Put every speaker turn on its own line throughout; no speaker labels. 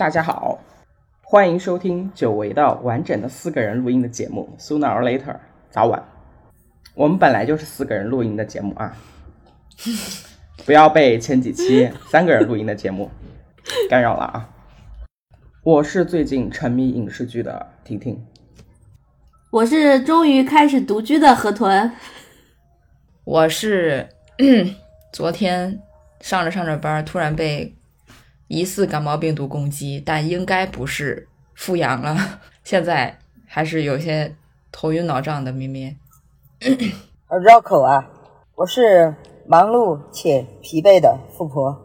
大家好，欢迎收听久违的完整的四个人录音的节目。Sooner or later，早晚，我们本来就是四个人录音的节目啊，不要被前几期 三个人录音的节目干扰了啊。我是最近沉迷影视剧的婷婷，
我是终于开始独居的河豚，
我是昨天上着上着班，突然被疑似感冒病毒攻击，但应该不是复阳了，现在还是有些头晕脑胀的咪咪。
呃，绕口啊！我是忙碌且疲惫的富婆。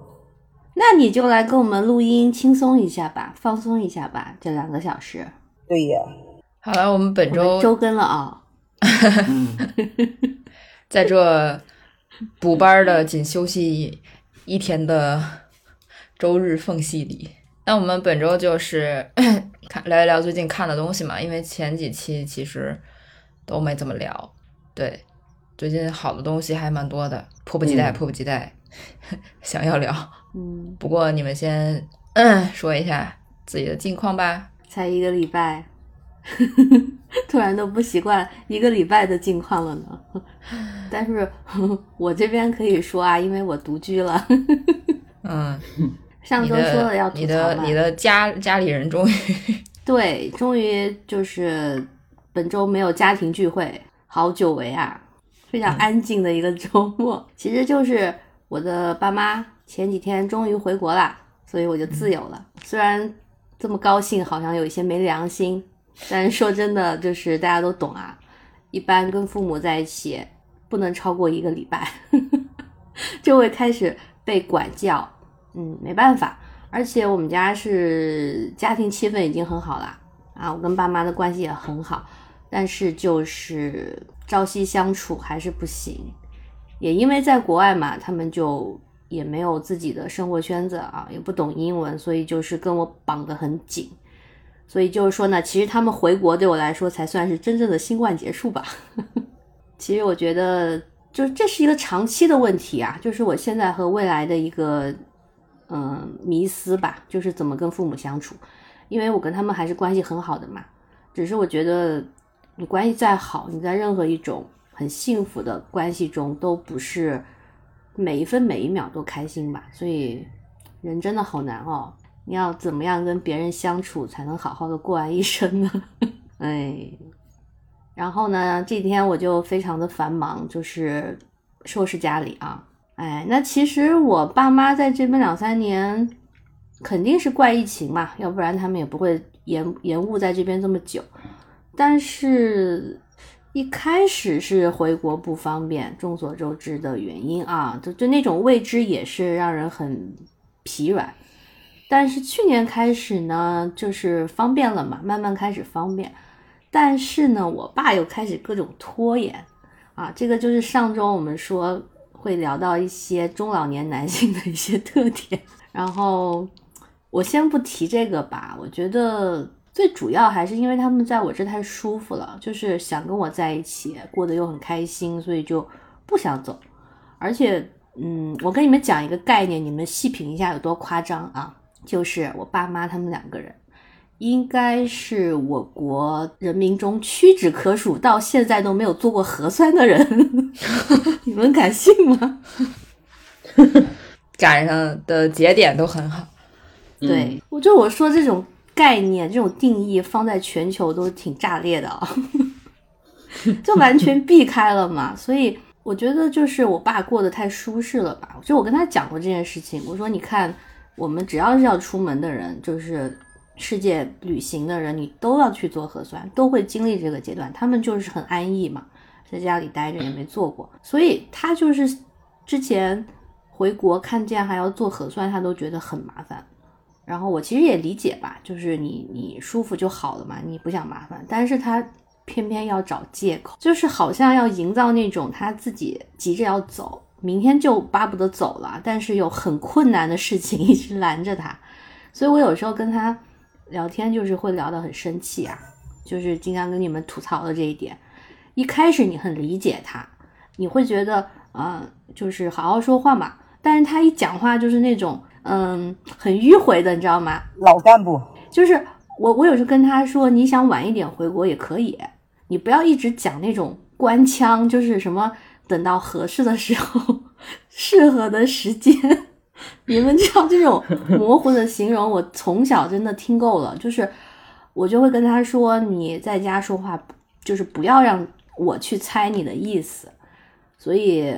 那你就来跟我们录音，轻松一下吧，放松一下吧，这两个小时。
对呀，
好了，我们本周
们周更了啊、
在这补班的仅休息一天的周日缝隙里，那我们本周就是 看聊一聊最近看的东西嘛，因为前几期其实都没怎么聊。对，最近好的东西还蛮多的，迫不及待，
嗯
迫不及待 想要聊。
嗯，
不过你们先嗯 说一下自己的近况吧。
才一个礼拜，突然都不习惯一个礼拜的近况了呢。但是 我这边可以说啊，因为我独居了。
嗯，
上周说了要吐
你
槽你，
的你的家家里人终于
对，终于就是本周没有家庭聚会，好久违啊，非常安静的一个周末。其实就是我的爸妈前几天终于回国啦，所以我就自由了。虽然这么高兴，好像有一些没良心，但是说真的，就是大家都懂啊，一般跟父母在一起不能超过一个礼拜，就会开始被管教。嗯，没办法，而且我们家是家庭气氛已经很好啦，啊，我跟爸妈的关系也很好，但是就是朝夕相处还是不行。也因为在国外嘛，他们就也没有自己的生活圈子啊，也不懂英文，所以就是跟我绑得很紧。所以就是说呢，其实他们回国对我来说才算是真正的新冠结束吧。其实我觉得，就是这是一个长期的问题啊，就是我现在和未来的一个嗯迷思吧，就是怎么跟父母相处，因为我跟他们还是关系很好的嘛。只是我觉得你关系再好，你在任何一种很幸福的关系中，都不是每一分每一秒都开心吧。所以人真的好难哦。你要怎么样跟别人相处才能好好的过完一生呢？哎，然后呢，这几天我就非常的繁忙，就是收拾家里啊。哎，那其实我爸妈在这边两三年，肯定是怪疫情嘛，要不然他们也不会延延误在这边这么久。但是，一开始是回国不方便，众所周知的原因啊，就就那种未知也是让人很疲软。但是去年开始呢，就是方便了嘛，慢慢开始方便。但是呢，我爸又开始各种拖延啊，这个就是上周我们说会聊到一些中老年男性的一些特点。然后我先不提这个吧，我觉得最主要还是因为他们在我这太舒服了，就是想跟我在一起，过得又很开心，所以就不想走。而且，嗯，我跟你们讲一个概念，你们细品一下有多夸张啊！就是我爸妈他们两个人，应该是我国人民中屈指可数，到现在都没有做过核酸的人，你们敢信吗？
赶上的节点都很好。
对，我就我说这种概念、这种定义放在全球都挺炸裂的啊，就完全避开了嘛。所以我觉得就是我爸过得太舒适了吧。就我跟他讲过这件事情，我说你看，我们只要是要出门的人，就是世界旅行的人，你都要去做核酸，都会经历这个阶段。他们就是很安逸嘛，在家里待着也没做过，所以他就是之前回国看见还要做核酸，他都觉得很麻烦。然后我其实也理解吧，就是你你舒服就好了嘛，你不想麻烦，但是他偏偏要找借口，就是好像要营造那种他自己急着要走，明天就巴不得走了，但是有很困难的事情 一直拦着他，所以我有时候跟他聊天就是会聊得很生气啊，就是经常跟你们吐槽的这一点。一开始你很理解他，你会觉得啊、呃就是好好说话嘛，但是他一讲话就是那种嗯很迂回的，你知道吗？
老干部，
就是我我有时跟他说，你想晚一点回国也可以，你不要一直讲那种官腔，就是什么等到合适的时候，适合的时间。你们知道这种模糊的形容，我从小真的听够了。就是我就会跟他说，你在家说话，就是不要让我去猜你的意思。所以，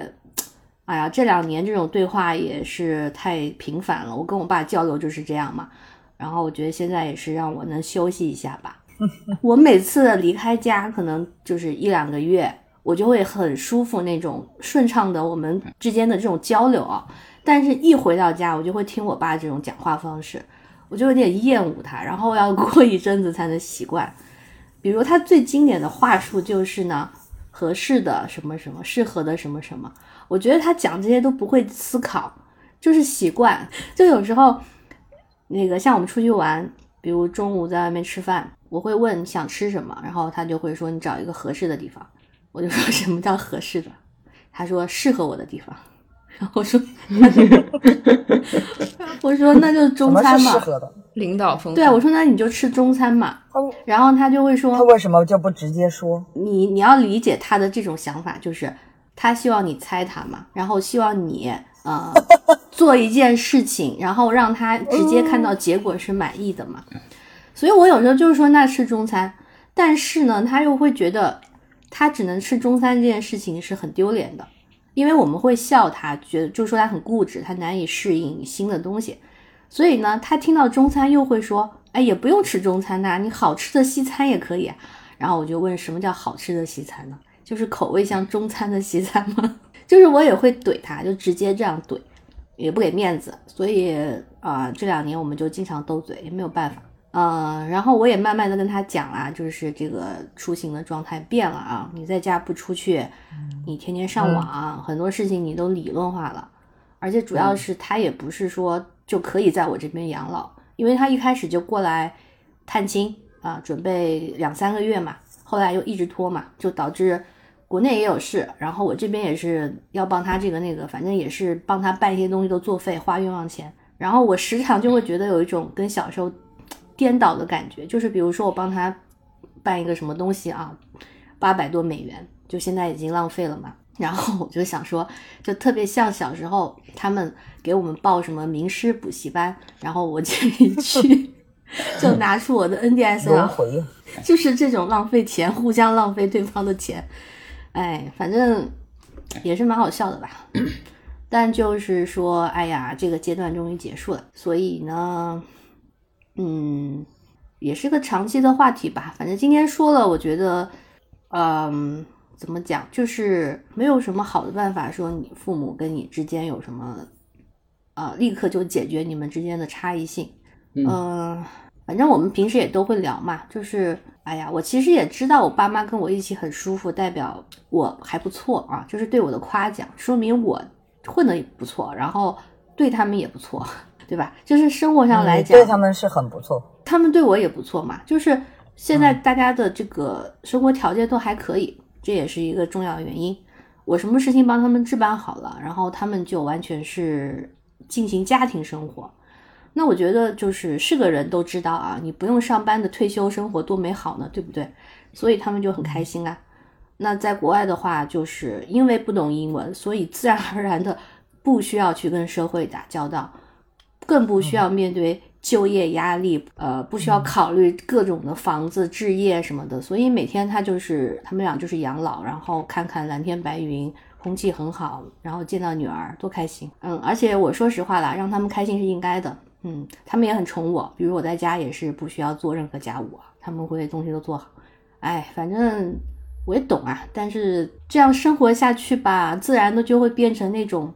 哎呀，这两年这种对话也是太频繁了。我跟我爸交流就是这样嘛。然后我觉得现在也是让我能休息一下吧。我每次离开家，可能就是一两个月，我就会很舒服那种顺畅的我们之间的这种交流啊。但是，一回到家，我就会听我爸这种讲话方式，我就有点厌恶他，然后要 过一阵子才能习惯。比如他最经典的话术就是呢，合适的什么什么，适合的什么什么。我觉得他讲这些都不会思考，就是习惯。就有时候，那个像我们出去玩，比如中午在外面吃饭，我会问想吃什么，然后他就会说你找一个合适的地方。我就说什么叫合适的？他说适合我的地方。然后我说，我说那就 中餐嘛。
领导风。
对啊，我说那你就吃中餐嘛。然后他就会说，
他为什么就不直接说？
你你要理解他的这种想法，就是他希望你猜他嘛，然后希望你呃 做一件事情，然后让他直接看到结果是满意的嘛。所以我有时候就是说那吃中餐，但是呢，他又会觉得他只能吃中餐这件事情是很丢脸的。因为我们会笑他，觉得就说他很固执，他难以适应新的东西，所以呢，他听到中餐又会说，哎，也不用吃中餐呐，你好吃的西餐也可以。然后我就问，什么叫好吃的西餐呢？就是口味像中餐的西餐吗？就是我也会怼他，就直接这样怼，也不给面子。所以啊，这两年我们就经常斗嘴，也没有办法。嗯，然后我也慢慢的跟他讲啊，就是这个出行的状态变了啊，你在家不出去，你天天上网，很多事情你都理论化了，而且主要是他也不是说就可以在我这边养老，因为他一开始就过来探亲啊，准备两三个月嘛，后来又一直拖嘛，就导致国内也有事，然后我这边也是要帮他这个那个，反正也是帮他办一些东西都作废，花冤枉钱，然后我时常就会觉得有一种跟小时候。颠倒的感觉，就是比如说我帮他办一个什么东西啊，八百多美元，就现在已经浪费了嘛。然后我就想说，就特别像小时候他们给我们报什么名师补习班，然后我这一去就拿出我的 NDS，就是这种浪费钱，互相浪费对方的钱。哎，反正也是蛮好笑的吧。但就是说，哎呀，这个阶段终于结束了，所以呢。嗯，也是个长期的话题吧。反正今天说了，我觉得，嗯，怎么讲，就是没有什么好的办法说你父母跟你之间有什么，啊，立刻就解决你们之间的差异性。嗯，反正我们平时也都会聊嘛。就是，哎呀，我其实也知道我爸妈跟我一起很舒服，代表我还不错啊，就是对我的夸奖，说明我混的也不错，然后对他们也不错。对吧？就是生活上来讲，
对他们是很不错，
他们对我也不错嘛。就是现在大家的这个生活条件都还可以，这也是一个重要原因。我什么事情帮他们置办好了，然后他们就完全是进行家庭生活。那我觉得就是是个人都知道啊，你不用上班的退休生活多美好呢，对不对？所以他们就很开心啊。那在国外的话，就是因为不懂英文，所以自然而然的不需要去跟社会打交道。更不需要面对就业压力，呃，不需要考虑各种的房子置业什么的，所以每天他就是他们俩就是养老，然后看看蓝天白云，空气很好，然后见到女儿多开心，嗯，而且我说实话啦，让他们开心是应该的，嗯，他们也很宠我，比如我在家也是不需要做任何家务，他们会东西都做好，哎，反正我也懂啊，但是这样生活下去吧，自然的就会变成那种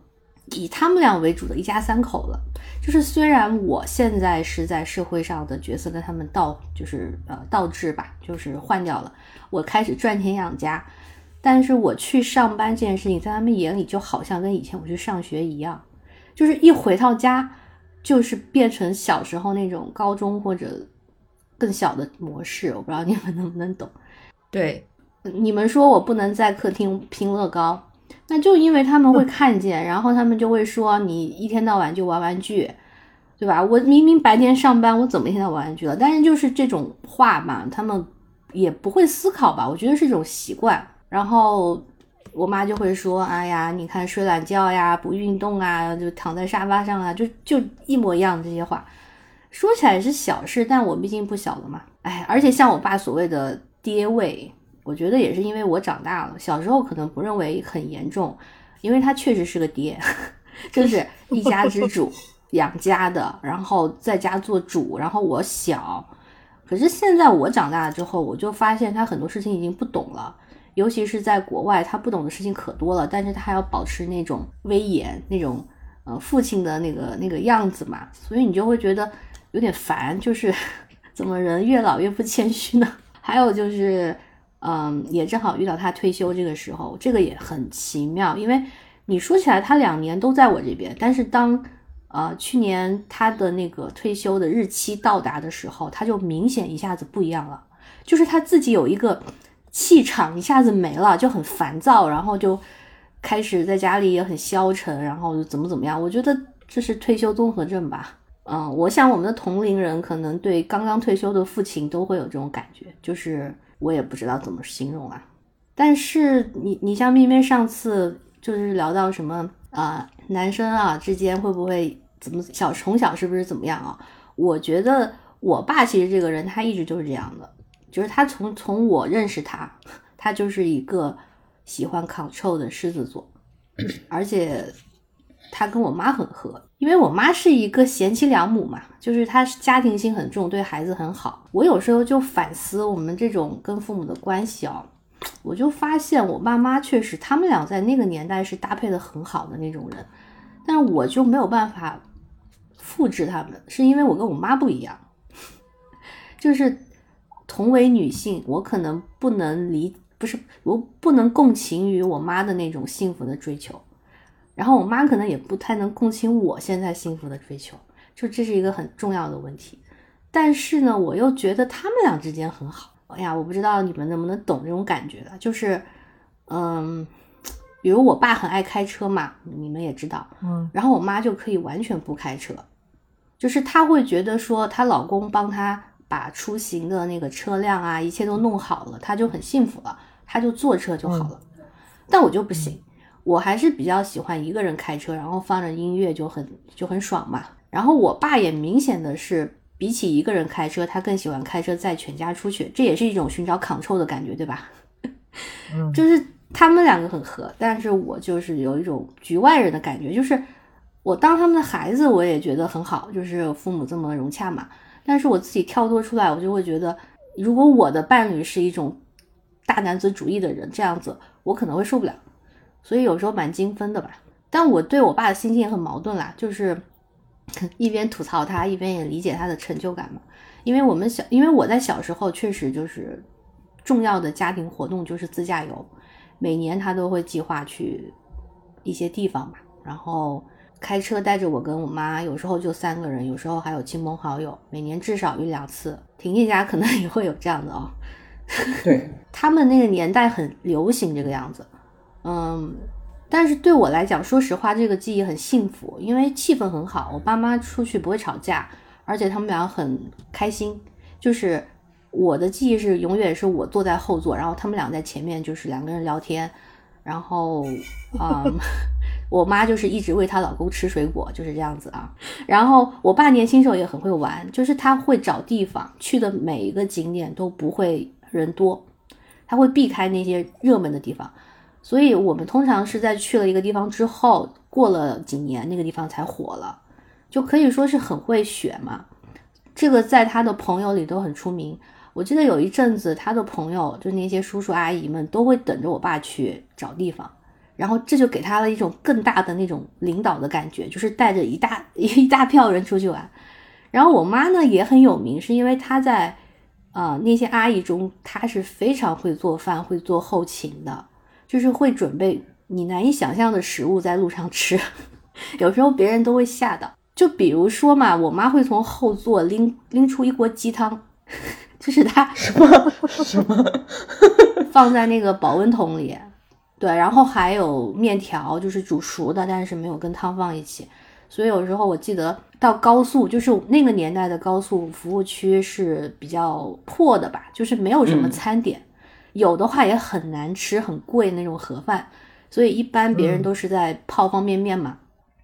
以他们俩为主的一家三口了。就是虽然我现在是在社会上的角色跟他们倒，就是呃倒置吧，就是换掉了。我开始赚钱养家，但是我去上班这件事情，在他们眼里就好像跟以前我去上学一样，就是一回到家，就是变成小时候那种高中或者更小的模式。我不知道你们能不能懂？
对，
你们说我不能在客厅拼乐高。那就因为他们会看见，然后他们就会说你一天到晚就玩玩具，对吧？我明明白天上班，我怎么一天到晚玩具了？但是就是这种话嘛，他们也不会思考吧？我觉得是一种习惯。然后我妈就会说：“哎呀，你看睡懒觉呀，不运动啊，就躺在沙发上啊，就就一模一样这些话。”说起来是小事，但我毕竟不小了嘛。哎，而且像我爸所谓的爹味，我觉得也是因为我长大了，小时候可能不认为很严重，因为他确实是个爹，就是一家之主，养家的，然后在家做主，然后我小。可是现在我长大了之后，我就发现他很多事情已经不懂了，尤其是在国外，他不懂的事情可多了，但是他还要保持那种威严，那种呃父亲的那个那个样子嘛，所以你就会觉得。有点烦，就是 怎么人越老越不谦虚呢？还有就是，嗯，也正好遇到他退休这个时候，这个也很奇妙。因为你说起来，他两年都在我这边，但是当呃去年他的那个退休的日期到达的时候，他就明显一下子不一样了，就是他自己有一个气场一下子没了，就很烦躁，然后就开始在家里也很消沉，然后怎么怎么样？我觉得这是退休综合症吧。嗯，我想我们的同龄人可能对刚刚退休的父亲都会有这种感觉，就是我也不知道怎么形容啊。但是你你像咪咪上次就是聊到什么啊，男生啊之间会不会怎么小从小是不是怎么样啊？我觉得我爸其实这个人他一直就是这样的，就是他从从我认识他，他就是一个喜欢 control 的狮子座，而且。他跟我妈很合，因为我妈是一个贤妻良母嘛，就是她家庭心很重，对孩子很好。我有时候就反思我们这种跟父母的关系哦，我就发现我爸妈确实他们俩在那个年代是搭配的很好的那种人，但是我就没有办法复制他们，是因为我跟我妈不一样，就是同为女性，我可能不能理，不是我不能共情于我妈的那种幸福的追求。然后我妈可能也不太能共情我现在幸福的追求，就这是一个很重要的问题。但是呢，我又觉得他们俩之间很好。哎呀，我不知道你们能不能懂这种感觉的，就是，嗯，比如我爸很爱开车嘛，你们也知道，
嗯，
然后我妈就可以完全不开车，就是她会觉得说她老公帮她把出行的那个车辆啊，一切都弄好了，她就很幸福了，她就坐车就好了。但我就不行。我还是比较喜欢一个人开车，然后放着音乐就很就很爽嘛。然后我爸也明显的是，比起一个人开车，他更喜欢开车载全家出去，这也是一种寻找 control 的感觉，对吧？
嗯，
就是他们两个很合，但是我就是有一种局外人的感觉，就是我当他们的孩子，我也觉得很好，就是父母这么融洽嘛。但是我自己跳脱出来，我就会觉得，如果我的伴侣是一种大男子主义的人，这样子我可能会受不了。所以有时候蛮精分的吧，但我对我爸的心情也很矛盾啦，就是 一边吐槽他，一边也理解他的成就感嘛。因为我们小，因为我在小时候确实就是重要的家庭活动就是自驾游，每年他都会计划去一些地方嘛，然后开车带着我跟我妈，有时候就三个人，有时候还有亲朋好友，每年至少一两次。婷婷家可能也会有这样的哦。
对
他们那个年代很流行这个样子。嗯，但是对我来讲，说实话，这个记忆很幸福，因为气氛很好。我爸妈出去不会吵架，而且他们俩很开心。就是我的记忆是永远是我坐在后座，然后他们俩在前面，就是两个人聊天。然后，嗯，我妈就是一直喂她老公吃水果，就是这样子啊。然后我爸年轻时候也很会玩，就是他会找地方去的每一个景点都不会人多，他会避开那些热门的地方。所以我们通常是在去了一个地方之后，过了几年，那个地方才火了，就可以说是很会选嘛。这个在他的朋友里都很出名。我记得有一阵子，他的朋友就那些叔叔阿姨们都会等着我爸去找地方，然后这就给他了一种更大的那种领导的感觉，就是带着一大 一大票人出去玩。然后我妈呢也很有名，是因为她在呃那些阿姨中，她是非常会做饭、会做后勤的。就是会准备你难以想象的食物在路上吃，有时候别人都会吓到。就比如说嘛，我妈会从后座拎拎出一锅鸡汤，就是她
什么什么
放在那个保温桶里，对，然后还有面条，就是煮熟的，但是没有跟汤放一起。所以有时候我记得到高速，就是那个年代的高速服务区是比较破的吧，就是没有什么
嗯
餐点，有的话也很难吃，很贵那种盒饭，所以一般别人
嗯
都是在泡方便面嘛。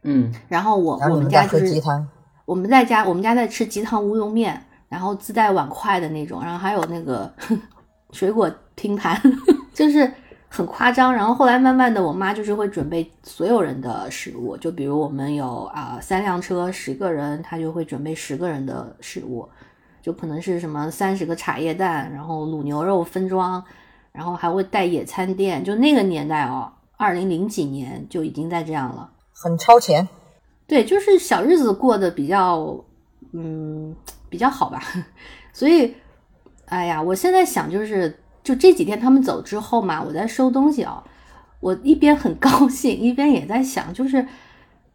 嗯
然后我我
们
家就是
鸡汤，
我们在家我们家在吃鸡汤乌龙面，然后自带碗筷的那种，然后还有那个 水果拼盘，就是很夸张。然后后来慢慢的，我妈就是会准备所有人的食物，就比如我们有啊、三辆车十个人，她就会准备十个人的食物，就可能是什么三十个茶叶蛋，然后卤牛肉分装，然后还会带野餐垫，就那个年代哦，二零零几年就已经在这样了。
很超前。
对，就是小日子过得比较，嗯，比较好吧。所以，哎呀，我现在想就是，就这几天他们走之后嘛，我在收东西啊、我一边很高兴，一边也在想，就是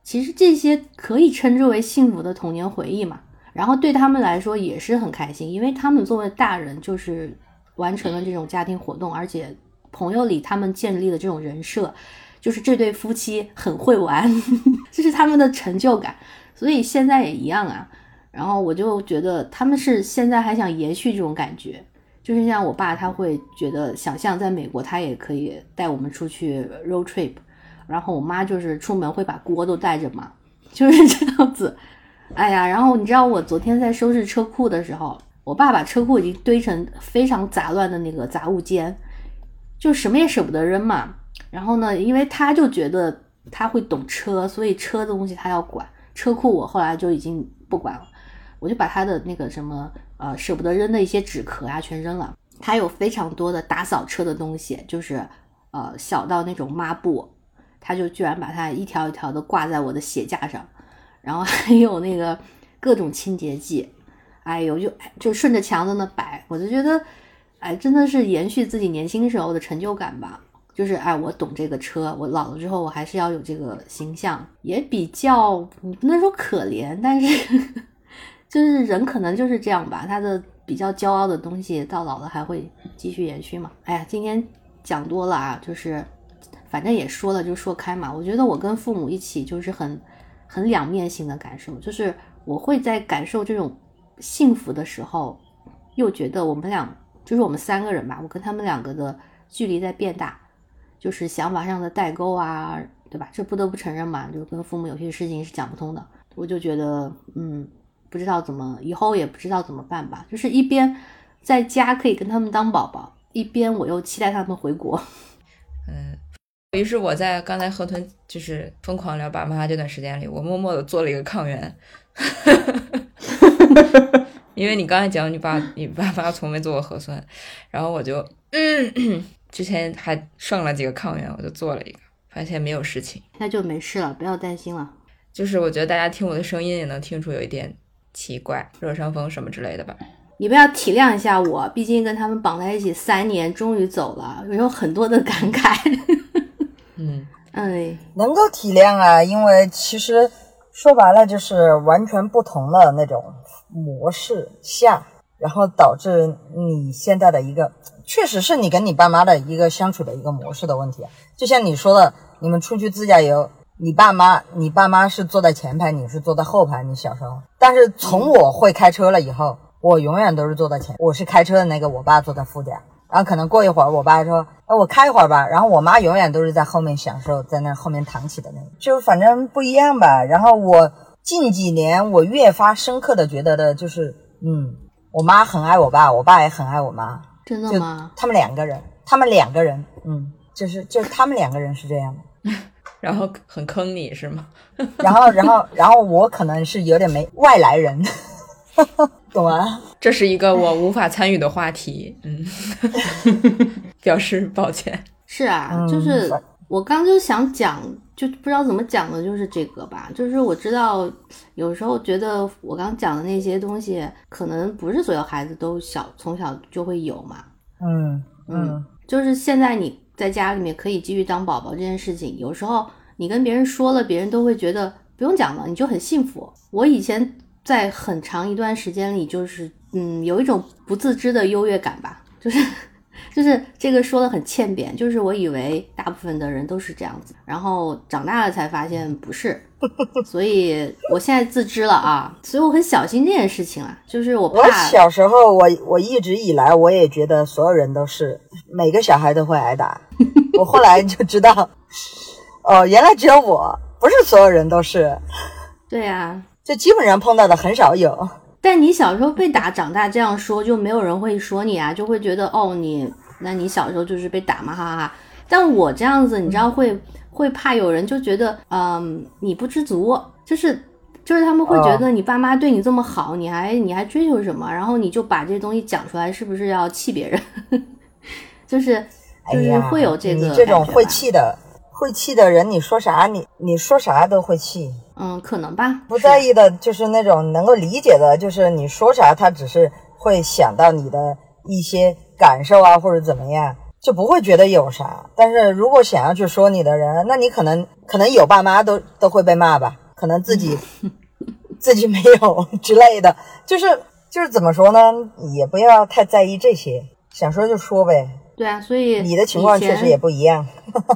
其实这些可以称之为幸福的童年回忆嘛。然后对他们来说也是很开心，因为他们作为大人，就是完成了这种家庭活动，而且朋友里他们建立了这种人设，就是这对夫妻很会玩，这是他们的成就感。所以现在也一样啊。然后我就觉得他们是现在还想延续这种感觉，就是像我爸他会觉得想象在美国他也可以带我们出去 road trip，然后我妈就是出门会把锅都带着嘛，就是这样子。哎呀，然后你知道我昨天在收拾车库的时候，我爸把车库已经堆成非常杂乱的那个杂物间，就什么也舍不得扔嘛。然后呢，因为他就觉得他会懂车，所以车的东西他要管。车库我后来就已经不管了，我就把他的那个什么呃舍不得扔的一些纸壳啊全扔了。他有非常多的打扫车的东西，就是呃小到那种抹布，他就居然把它一条一条的挂在我的鞋架上，然后还有那个各种清洁剂，哎呦就就顺着墙在那摆，我就觉得哎真的是延续自己年轻时候的成就感吧。就是哎，我懂这个车，我老了之后我还是要有这个形象，也比较你不能说可怜，但是就是人可能就是这样吧，他的比较骄傲的东西到老了还会继续延续嘛。哎呀，今天讲多了啊，就是反正也说了就说开嘛。我觉得我跟父母一起就是很很两面性的感受，就是我会在感受这种幸福的时候，又觉得我们俩就是我们三个人吧，我跟他们两个的距离在变大。就是想法上的代沟啊，对吧？这不得不承认嘛，就跟父母有些事情是讲不通的。我就觉得，嗯，不知道怎么，以后也不知道怎么办吧。就是一边在家可以跟他们当宝宝，一边我又期待他们回国。
嗯，于是我在刚才河豚就是疯狂聊爸妈这段时间里，我默默的做了一个抗原，因为你刚才讲你爸你爸妈从没做过核酸，然后我就嗯，之前还剩了几个抗原，我就做了一个，发现没有事情。
那就没事了，不要担心了。
就是我觉得大家听我的声音也能听出有一点奇怪，热伤风什么之类的吧。
你们要体谅一下我，毕竟跟他们绑在一起三年，终于走了，有很多的感慨。
嗯，
哎，
能够体谅啊，因为其实说白了就是完全不同的那种模式下，然后导致你现在的一个，确实是你跟你爸妈的一个相处的一个模式的问题。就像你说的，你们出去自驾游，你爸妈，你爸妈是坐在前排，你是坐在后排，你小时候。但是从我会开车了以后，我永远都是坐在前，我是开车的那个，我爸坐在副驾。然后可能过一会儿，我爸说：“哎，我开一会儿吧。”然后我妈永远都是在后面享受，在那后面躺起的那种，就反正不一样吧。然后我近几年我越发深刻的觉得的就是，嗯，我妈很爱我爸，我爸也很爱我妈，
真的吗？
他们两个人，他们两个人，嗯，就是就是他们两个人是这样的。
然后很坑你是吗？
然后，然后，然后我可能是有点没外来人，懂吗？
这是一个我无法参与的话题，嗯，表示抱歉。
是啊，
嗯
就是我刚就想讲，就不知道怎么讲的，就是这个吧。就是我知道，有时候觉得我刚讲的那些东西，可能不是所有孩子都小从小就会有嘛。
嗯嗯
就是现在你在家里面可以继续当宝宝这件事情，有时候你跟别人说了，别人都会觉得不用讲了，你就很幸福。我以前在很长一段时间里，就是嗯，有一种不自知的优越感吧，就是 就是这个说的很欠扁，就是我以为大部分的人都是这样子，然后长大了才发现不是，所以我现在自知了啊，所以我很小心这件事情啊，就是我
我
怕
小时候，我我一直以来我也觉得所有人都是每个小孩都会挨打，我后来就知道，哦，原来只有我，不是所有人都是，
对啊，
就基本上碰到的很少有。
但你小时候被打，长大这样说，就没有人会说你啊，就会觉得哦，你那你小时候就是被打嘛，哈哈哈。但我这样子，你知道会会怕有人就觉得，嗯，你不知足，就是就是他们会觉得你爸妈对你这么好，你还你还追求什么？然后你就把这东西讲出来，是不是要气别人？就是就是会有这个
你这种会气的，会气的人，你说啥你你说啥都会气。
嗯，可能吧，
不在意的，就是那种能够理解的，就是你说啥，他只是会想到你的一些感受啊，或者怎么样，就不会觉得有啥。但是如果想要去说你的人，那你可能可能有爸妈都都会被骂吧，可能自己 自己没有之类的，就是就是怎么说呢，也不要太在意这些，想说就说呗。
对啊，所以
你的情况确实也不一样。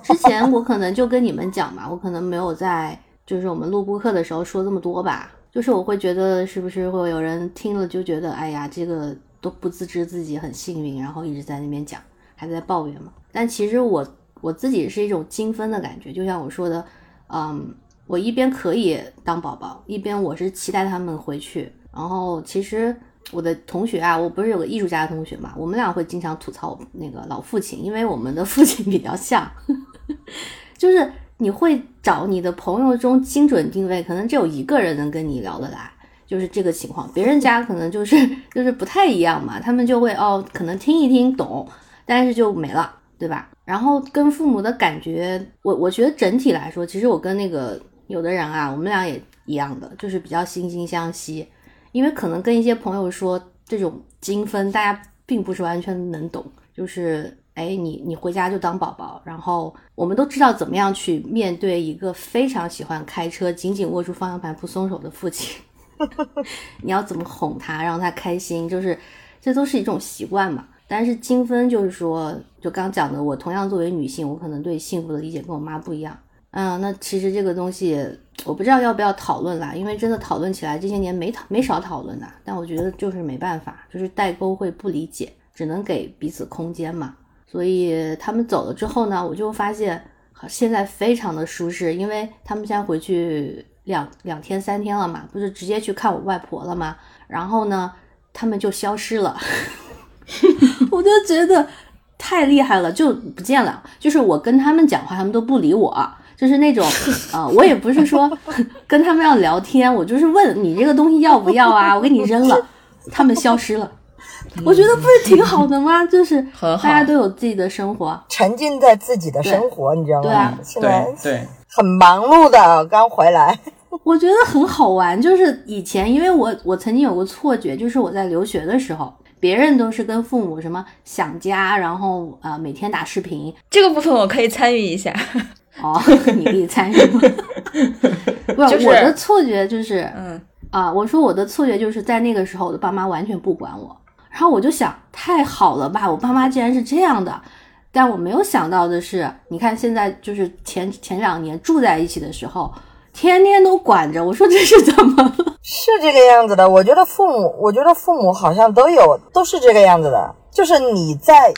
之前 我可能就跟你们讲嘛，我可能没有在就是我们录播课的时候说这么多吧，就是我会觉得是不是会有人听了就觉得，哎呀，这个都不自知自己很幸运，然后一直在那边讲，还在抱怨嘛。但其实我我自己是一种精分的感觉，就像我说的，嗯，我一边可以当宝宝，一边我是期待他们回去。然后其实我的同学啊，我不是有个艺术家的同学嘛，我们俩会经常吐槽那个老父亲，因为我们的父亲比较像，就是你会找你的朋友中精准定位，可能只有一个人能跟你聊得来，就是这个情况。别人家可能就是就是不太一样嘛，他们就会哦，可能听一听懂，但是就没了，对吧？然后跟父母的感觉，我我觉得整体来说，其实我跟那个有的人啊，我们俩也一样的，就是比较惺惺相惜。因为可能跟一些朋友说这种精分，大家并不是完全能懂，就是哎，你你回家就当宝宝，然后我们都知道怎么样去面对一个非常喜欢开车、紧紧握住方向盘不松手的父亲，你要怎么哄他，让他开心，就是这都是一种习惯嘛。但是精分就是说，就刚讲的，我同样作为女性，我可能对幸福的理解跟我妈不一样。嗯，那其实这个东西我不知道要不要讨论啦，因为真的讨论起来这些年没讨没少讨论的。但我觉得就是没办法，就是代沟会不理解，只能给彼此空间嘛。所以他们走了之后呢，我就发现现在非常的舒适，因为他们现在回去两两天三天了嘛，不是直接去看我外婆了吗？然后呢，他们就消失了，我就觉得太厉害了，就不见了。就是我跟他们讲话，他们都不理我。就是那种，呃，我也不是说 跟他们要聊天，我就是问你这个东西要不要啊？我给你扔了，他们消失了，我觉得不是挺好的吗？就是大家都有自己的生活，
沉浸在自己的生活，你知道吗？
对啊
现在
对对，
很忙碌的，刚回来。
我觉得很好玩。就是以前，因为我我曾经有过错觉，就是我在留学的时候，别人都是跟父母什么想家，然后呃每天打视频，
这个部分我可以参与一下。
哦，你可以参与吗？不是、
就是
我的错觉就是，
嗯
啊，我说我的错觉就是在那个时候，我的爸妈完全不管我，然后我就想，太好了吧，我爸妈竟然是这样的。但我没有想到的是，你看现在就是前前两年住在一起的时候，天天都管着，我说这是怎么了？
是这个样子的，我觉得父母，我觉得父母好像都有，都是这个样子的。就是你在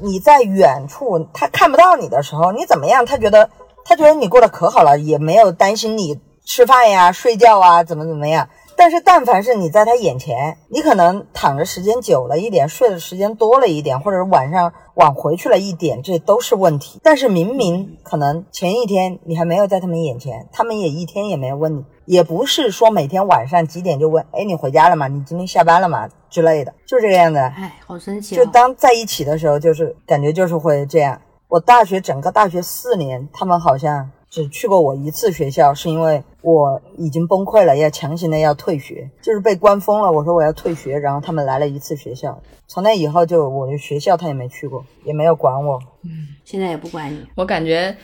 你在远处，他看不到你的时候，你怎么样？他觉得他觉得你过得可好了，也没有担心你吃饭呀、睡觉啊，怎么怎么样。但是但凡是你在他眼前，你可能躺着时间久了一点，睡的时间多了一点，或者是晚上晚回去了一点，这都是问题。但是明明可能前一天你还没有在他们眼前，他们也一天也没有问你，也不是说每天晚上几点就问，哎，你回家了吗？你今天下班了吗？之类的，就这个样子。
哎，好神奇、
就
哦！
当在一起的时候，就是感觉就是会这样。我大学整个大学四年，他们好像只去过我一次学校，是因为我已经崩溃了，要强行的要退学，就是被关封了。我说我要退学，然后他们来了一次学校，从那以后就我的学校他也没去过，也没有管我。
嗯现在也不管你，
我感觉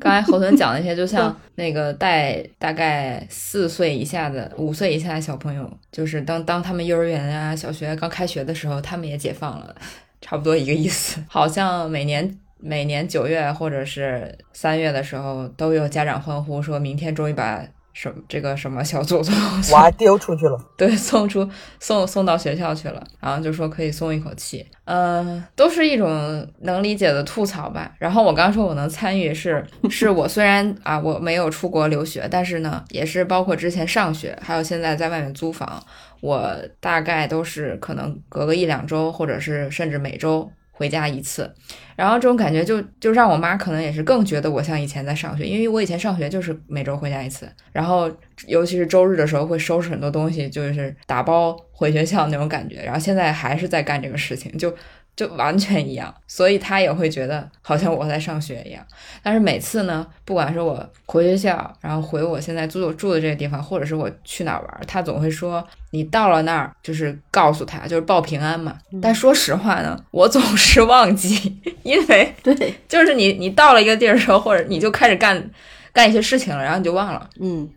刚才侯豚讲那些，就像那个带大概四岁以下的、五岁以下的小朋友，就是当当他们幼儿园啊、小学刚开学的时候，他们也解放了。差不多一个意思。好像每年每年九月或者是三月的时候，都有家长欢呼，说明天终于把什这个什么小祖宗
娃丢出去了，
对，送出送送到学校去了，然后就说可以松一口气，呃，都是一种能理解的吐槽吧。然后我刚说我能参与是，是我虽然啊我没有出国留学，但是呢，也是包括之前上学，还有现在在外面租房，我大概都是可能隔个一两周，或者是甚至每周回家一次。然后这种感觉就就让我妈可能也是更觉得我像以前在上学，因为我以前上学就是每周回家一次，然后尤其是周日的时候会收拾很多东西，就是打包回学校那种感觉。然后现在还是在干这个事情，就就完全一样，所以他也会觉得好像我在上学一样。但是每次呢，不管是我回学校，然后回我现在住住的这个地方，或者是我去哪儿玩，他总会说你到了那儿就是告诉他，就是报平安嘛。但说实话呢，我总是忘记。因为
对，
就是你你到了一个地儿的时候，或者你就开始干干一些事情了，然后你就忘了，
嗯，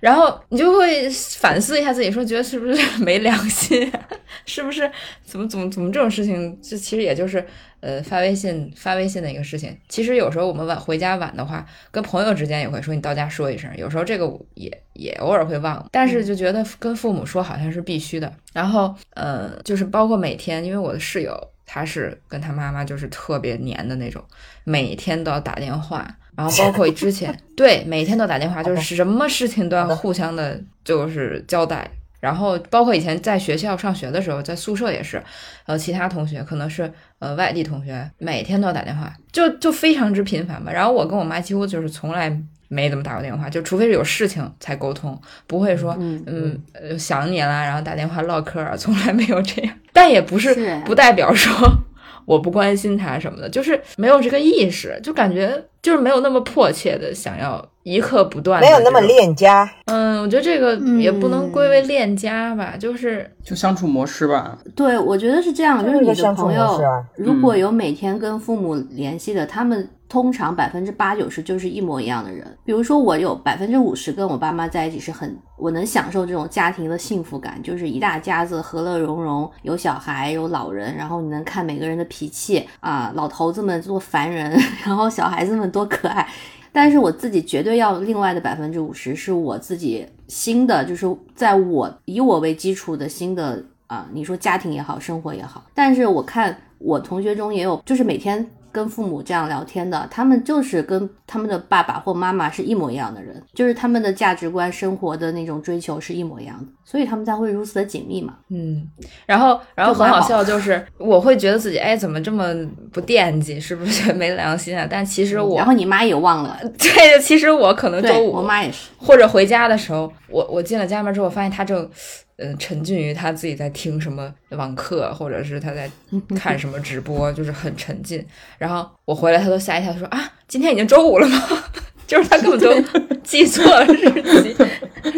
然后你就会反思一下自己，说觉得是不是 没良心，是不是怎么怎么怎么这种事情，这其实也就是呃发微信发微信的一个事情。其实有时候我们晚回家晚的话，跟朋友之间也会说你到家说一声，有时候这个也也偶尔会忘，但是就觉得跟父母说好像是必须的。然后呃，就是包括每天，因为我的室友。他是跟他妈妈就是特别黏的那种，每天都要打电话，然后包括之前 对每天都打电话，就是什么事情都要互相的，就是交代。然后包括以前在学校上学的时候，在宿舍也是，呃，其他同学可能是呃外地同学，每天都要打电话，就就非常之频繁吧。然后我跟我妈几乎就是从来没怎么打过电话，就除非是有事情才沟通，不会说嗯呃想你啦，然后打电话唠嗑，从来没有这样。但也不是不代表说 我不关心他什么的，就是没有这个意识，就感觉就是没有那么迫切的想要一刻不断，
没有那么恋家。
嗯，我觉得这个也不能归为恋家吧，就是
就相处模式吧。
对，我觉得是这样，就是你的朋友
啊
如果有每天跟父母联系的，他们。通常百分之八九十就是一模一样的人，比如说我有百分之五十跟我爸妈在一起是很，我能享受这种家庭的幸福感，就是一大家子和乐融融，有小孩有老人，然后你能看每个人的脾气啊，老头子们多烦人，然后小孩子们多可爱。但是我自己绝对要另外的百分之五十是我自己新的，就是在我以我为基础的新的啊，你说家庭也好，生活也好。但是我看我同学中也有，就是每天。跟父母这样聊天的，他们就是跟他们的爸爸或妈妈是一模一样的人，就是他们的价值观、生活的那种追求是一模一样的，所以他们才会如此的紧密嘛。
嗯，然后，然后很好笑，就是我会觉得自己，哎，怎么这么不惦记，是不是 没良心啊？但其实我，
然后你妈也忘了，
对，其实我可能周五，
我妈也是，
或者回家的时候，我我进了家门之后，发现他正。嗯，沉浸于他自己在听什么网课，或者是他在 看什么直播，就是很沉浸。然后我回来，他都吓一跳，他说啊，今天已经周五了吗？就是他根本都 记错了日期。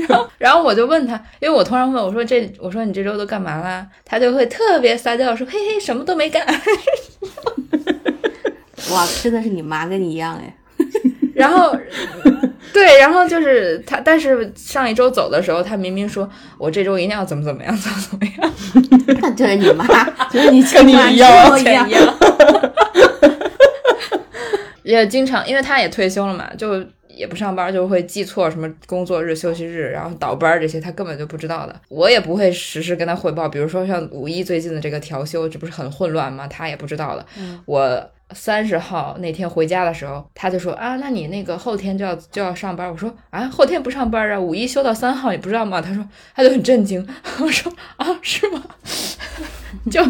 然后，然后我就问他，因为我通常问我说这，我说你这周都干嘛啦？他就会特别撒娇说，嘿嘿，什么都没干。
哇，真的是你妈跟你一样哎。
然后。对，然后就是他，但是上一周走的时候，他明明说我这周一定要怎么怎么样，怎么怎么
样。就是你妈，就是你
跟你
一
样，
一样。
也经常，因为他也退休了嘛，就也不上班，就会记错什么工作日、休息日，然后倒班这些，他根本就不知道的。我也不会实时跟他汇报，比如说像五一最近的这个调休，这不是很混乱吗？他也不知道的。我。三十号那天回家的时候，他就说啊，那你那个后天就要就要上班。我说啊，后天不上班啊，五一休到三号，你不知道吗？他说他就很震惊。我说啊，是吗？就，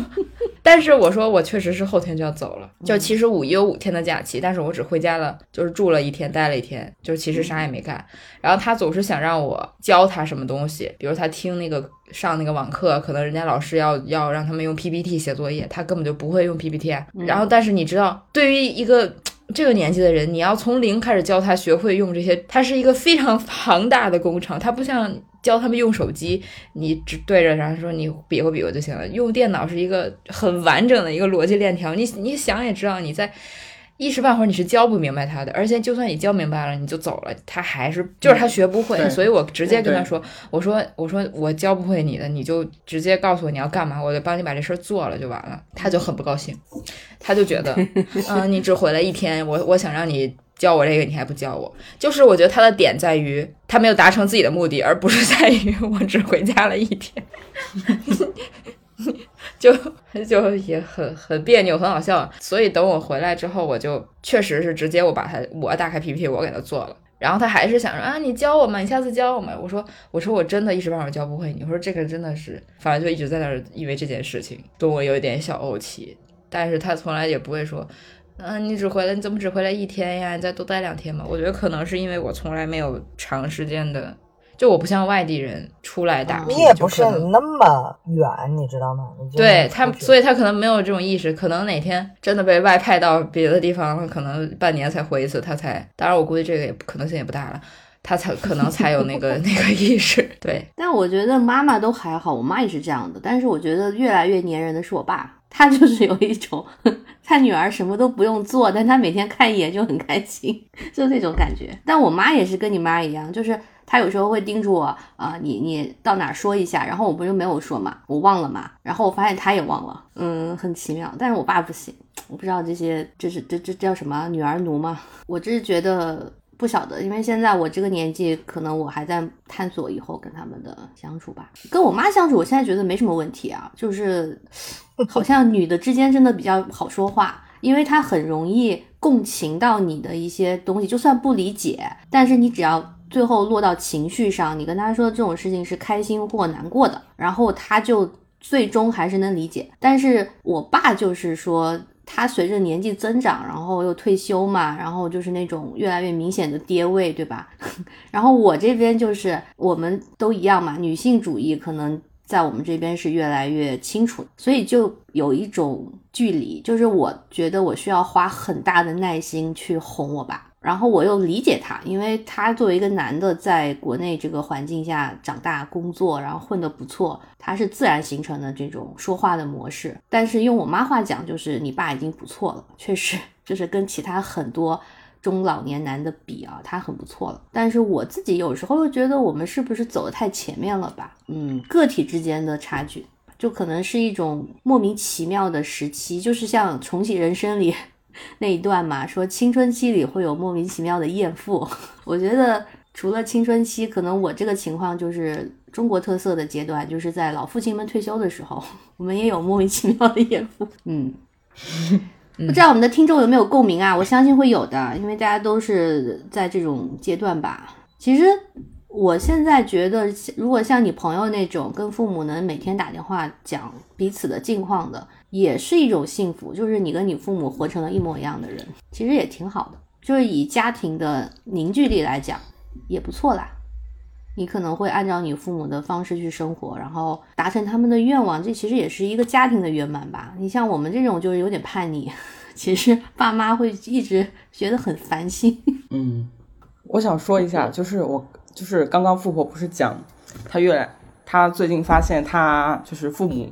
但是我说我确实是后天就要走了。就其实五一有五天的假期，但是我只回家了，就是住了一天，待了一天，就其实啥也没干。然后他总是想让我教他什么东西，比如他听那个。上那个网课，可能人家老师要要让他们用 PPT 写作业，他根本就不会用 PPT。然后，但是你知道，对于一个这个年纪的人，你要从零开始教他学会用这些，它是一个非常庞大的工程。它不像教他们用手机，你只对着然后说你比划比划就行了。用电脑是一个很完整的一个逻辑链条，你你想也知道，你在。一时半会儿你是教不明白他的，而且就算你教明白了，你就走了，他还是就是他学不会，
对
所以我直接跟他说，我说我说我教不会你的，你就直接告诉我你要干嘛，我就帮你把这事儿做了就完了。他就很不高兴，他就觉得，嗯、你只回来一天，我我想让你教我这个，你还不教我，就是我觉得他的点在于他没有达成自己的目的，而不是在于 我只回家了一天。就 就也很很别扭，很好笑。所以等我回来之后，我就确实是直接我把他我打开 PPT，我给他做了。然后他还是想说啊，你教我嘛，你下次教我嘛。我说我说我真的一时半会儿教不会你。我说这个真的是，反正就一直在那儿因为这件事情跟我有一点小怄气。但是他从来也不会说，嗯、你只回来你怎么只回来一天呀？你再多待两天嘛。我觉得可能是因为我从来没有长时间的，就我不像外地人出来打
啊
拼，
你也不是那么远，你知道吗？
对他，所以他可能没有这种意识，可能哪天真的被外派到别的地方，可能半年才回一次，他才，当然我估计这个也不可能性也不大了，他才可能才有那个 那个意识，对，
但我觉得妈妈都还好，我妈也是这样的。但是我觉得越来越粘人的是我爸，他就是有一种他女儿什么都不用做，但他每天看一眼就很开心，就那种感觉。但我妈也是跟你妈一样，就是他有时候会叮嘱我啊、你你到哪儿说一下，然后我不就没有说嘛，我忘了嘛，然后我发现他也忘了，嗯，很奇妙。但是我爸不行，我不知道这些这是这这叫什么女儿奴吗？我只是觉得不晓得，因为现在我这个年纪，可能我还在探索以后跟他们的相处吧。跟我妈相处，我现在觉得没什么问题啊，就是好像女的之间真的比较好说话，因为她很容易共情到你的一些东西，就算不理解，但是你只要最后落到情绪上，你跟他说这种事情是开心或难过的，然后他就最终还是能理解。但是我爸就是说。他随着年纪增长，然后又退休嘛，然后就是那种越来越明显的爹味，对吧？然后我这边就是我们都一样嘛，女性主义可能在我们这边是越来越清楚，所以就有一种距离，就是我觉得我需要花很大的耐心去哄我爸。然后我又理解他，因为他作为一个男的，在国内这个环境下长大、工作，然后混得不错，他是自然形成的这种说话的模式。但是用我妈话讲，就是你爸已经不错了，确实就是跟其他很多中老年男的比啊，他很不错了。但是我自己有时候又觉得，我们是不是走得太前面了吧？嗯，个体之间的差距，就可能是一种莫名其妙的时期，就是像重启人生里。那一段嘛，说青春期里会有莫名其妙的厌妇。我觉得除了青春期，可能我这个情况就是中国特色的阶段，就是在老父亲们退休的时候，我们也有莫名其妙的厌妇。嗯，不知道我们的听众有没有共鸣啊？我相信会有的，因为大家都是在这种阶段吧。其实我现在觉得，如果像你朋友那种跟父母能每天打电话讲彼此的近况的，也是一种幸福。就是你跟你父母活成了一模一样的人，其实也挺好的。就是以家庭的凝聚力来讲，也不错啦。你可能会按照你父母的方式去生活，然后达成他们的愿望，这其实也是一个家庭的圆满吧。你像我们这种就是有点叛逆，其实爸妈会一直觉得很烦心。
嗯，我想说一下，就是我就是刚刚富婆不是讲，她越来她最近发现她就是父母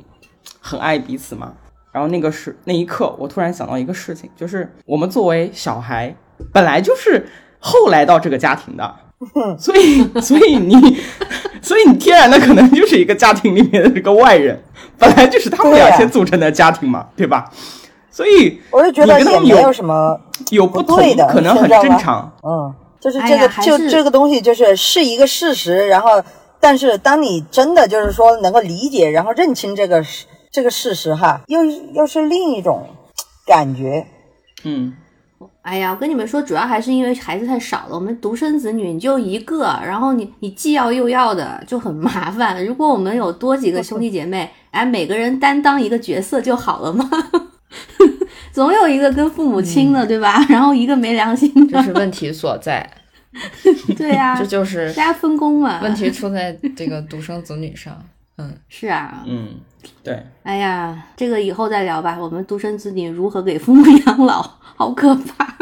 很爱彼此嘛，然后那个是那一刻，我突然想到一个事情，就是我们作为小孩，本来就是后来到这个家庭的，所以所以你 所以你天然的可能就是一个家庭里面的这个外人，本来就是他们俩先组成的家庭嘛，对吧？所以
我就觉得
你跟他们有
也没有什么，
有不
对的
可能很正常。
嗯，就是
哎
这个、就这个东西就是是一个事实，然后但是当你真的就是说能够理解，然后认清这个事这个事实哈，又又是另一种感觉。
嗯，
哎呀，我跟你们说，主要还是因为孩子太少了。我们独生子女你就一个，然后你你既要又要的就很麻烦。如果我们有多几个兄弟姐妹，哎，每个人担当一个角色就好了嘛。总有一个跟父母亲的，对吧？然后一个没良心的，
这是问题所在，
对呀、
这就是
大家分工嘛。
问题出在这个独生子女上。嗯，
是啊，
嗯，对，
哎呀，这个以后再聊吧。我们独生子女如何给父母 养老，好可怕。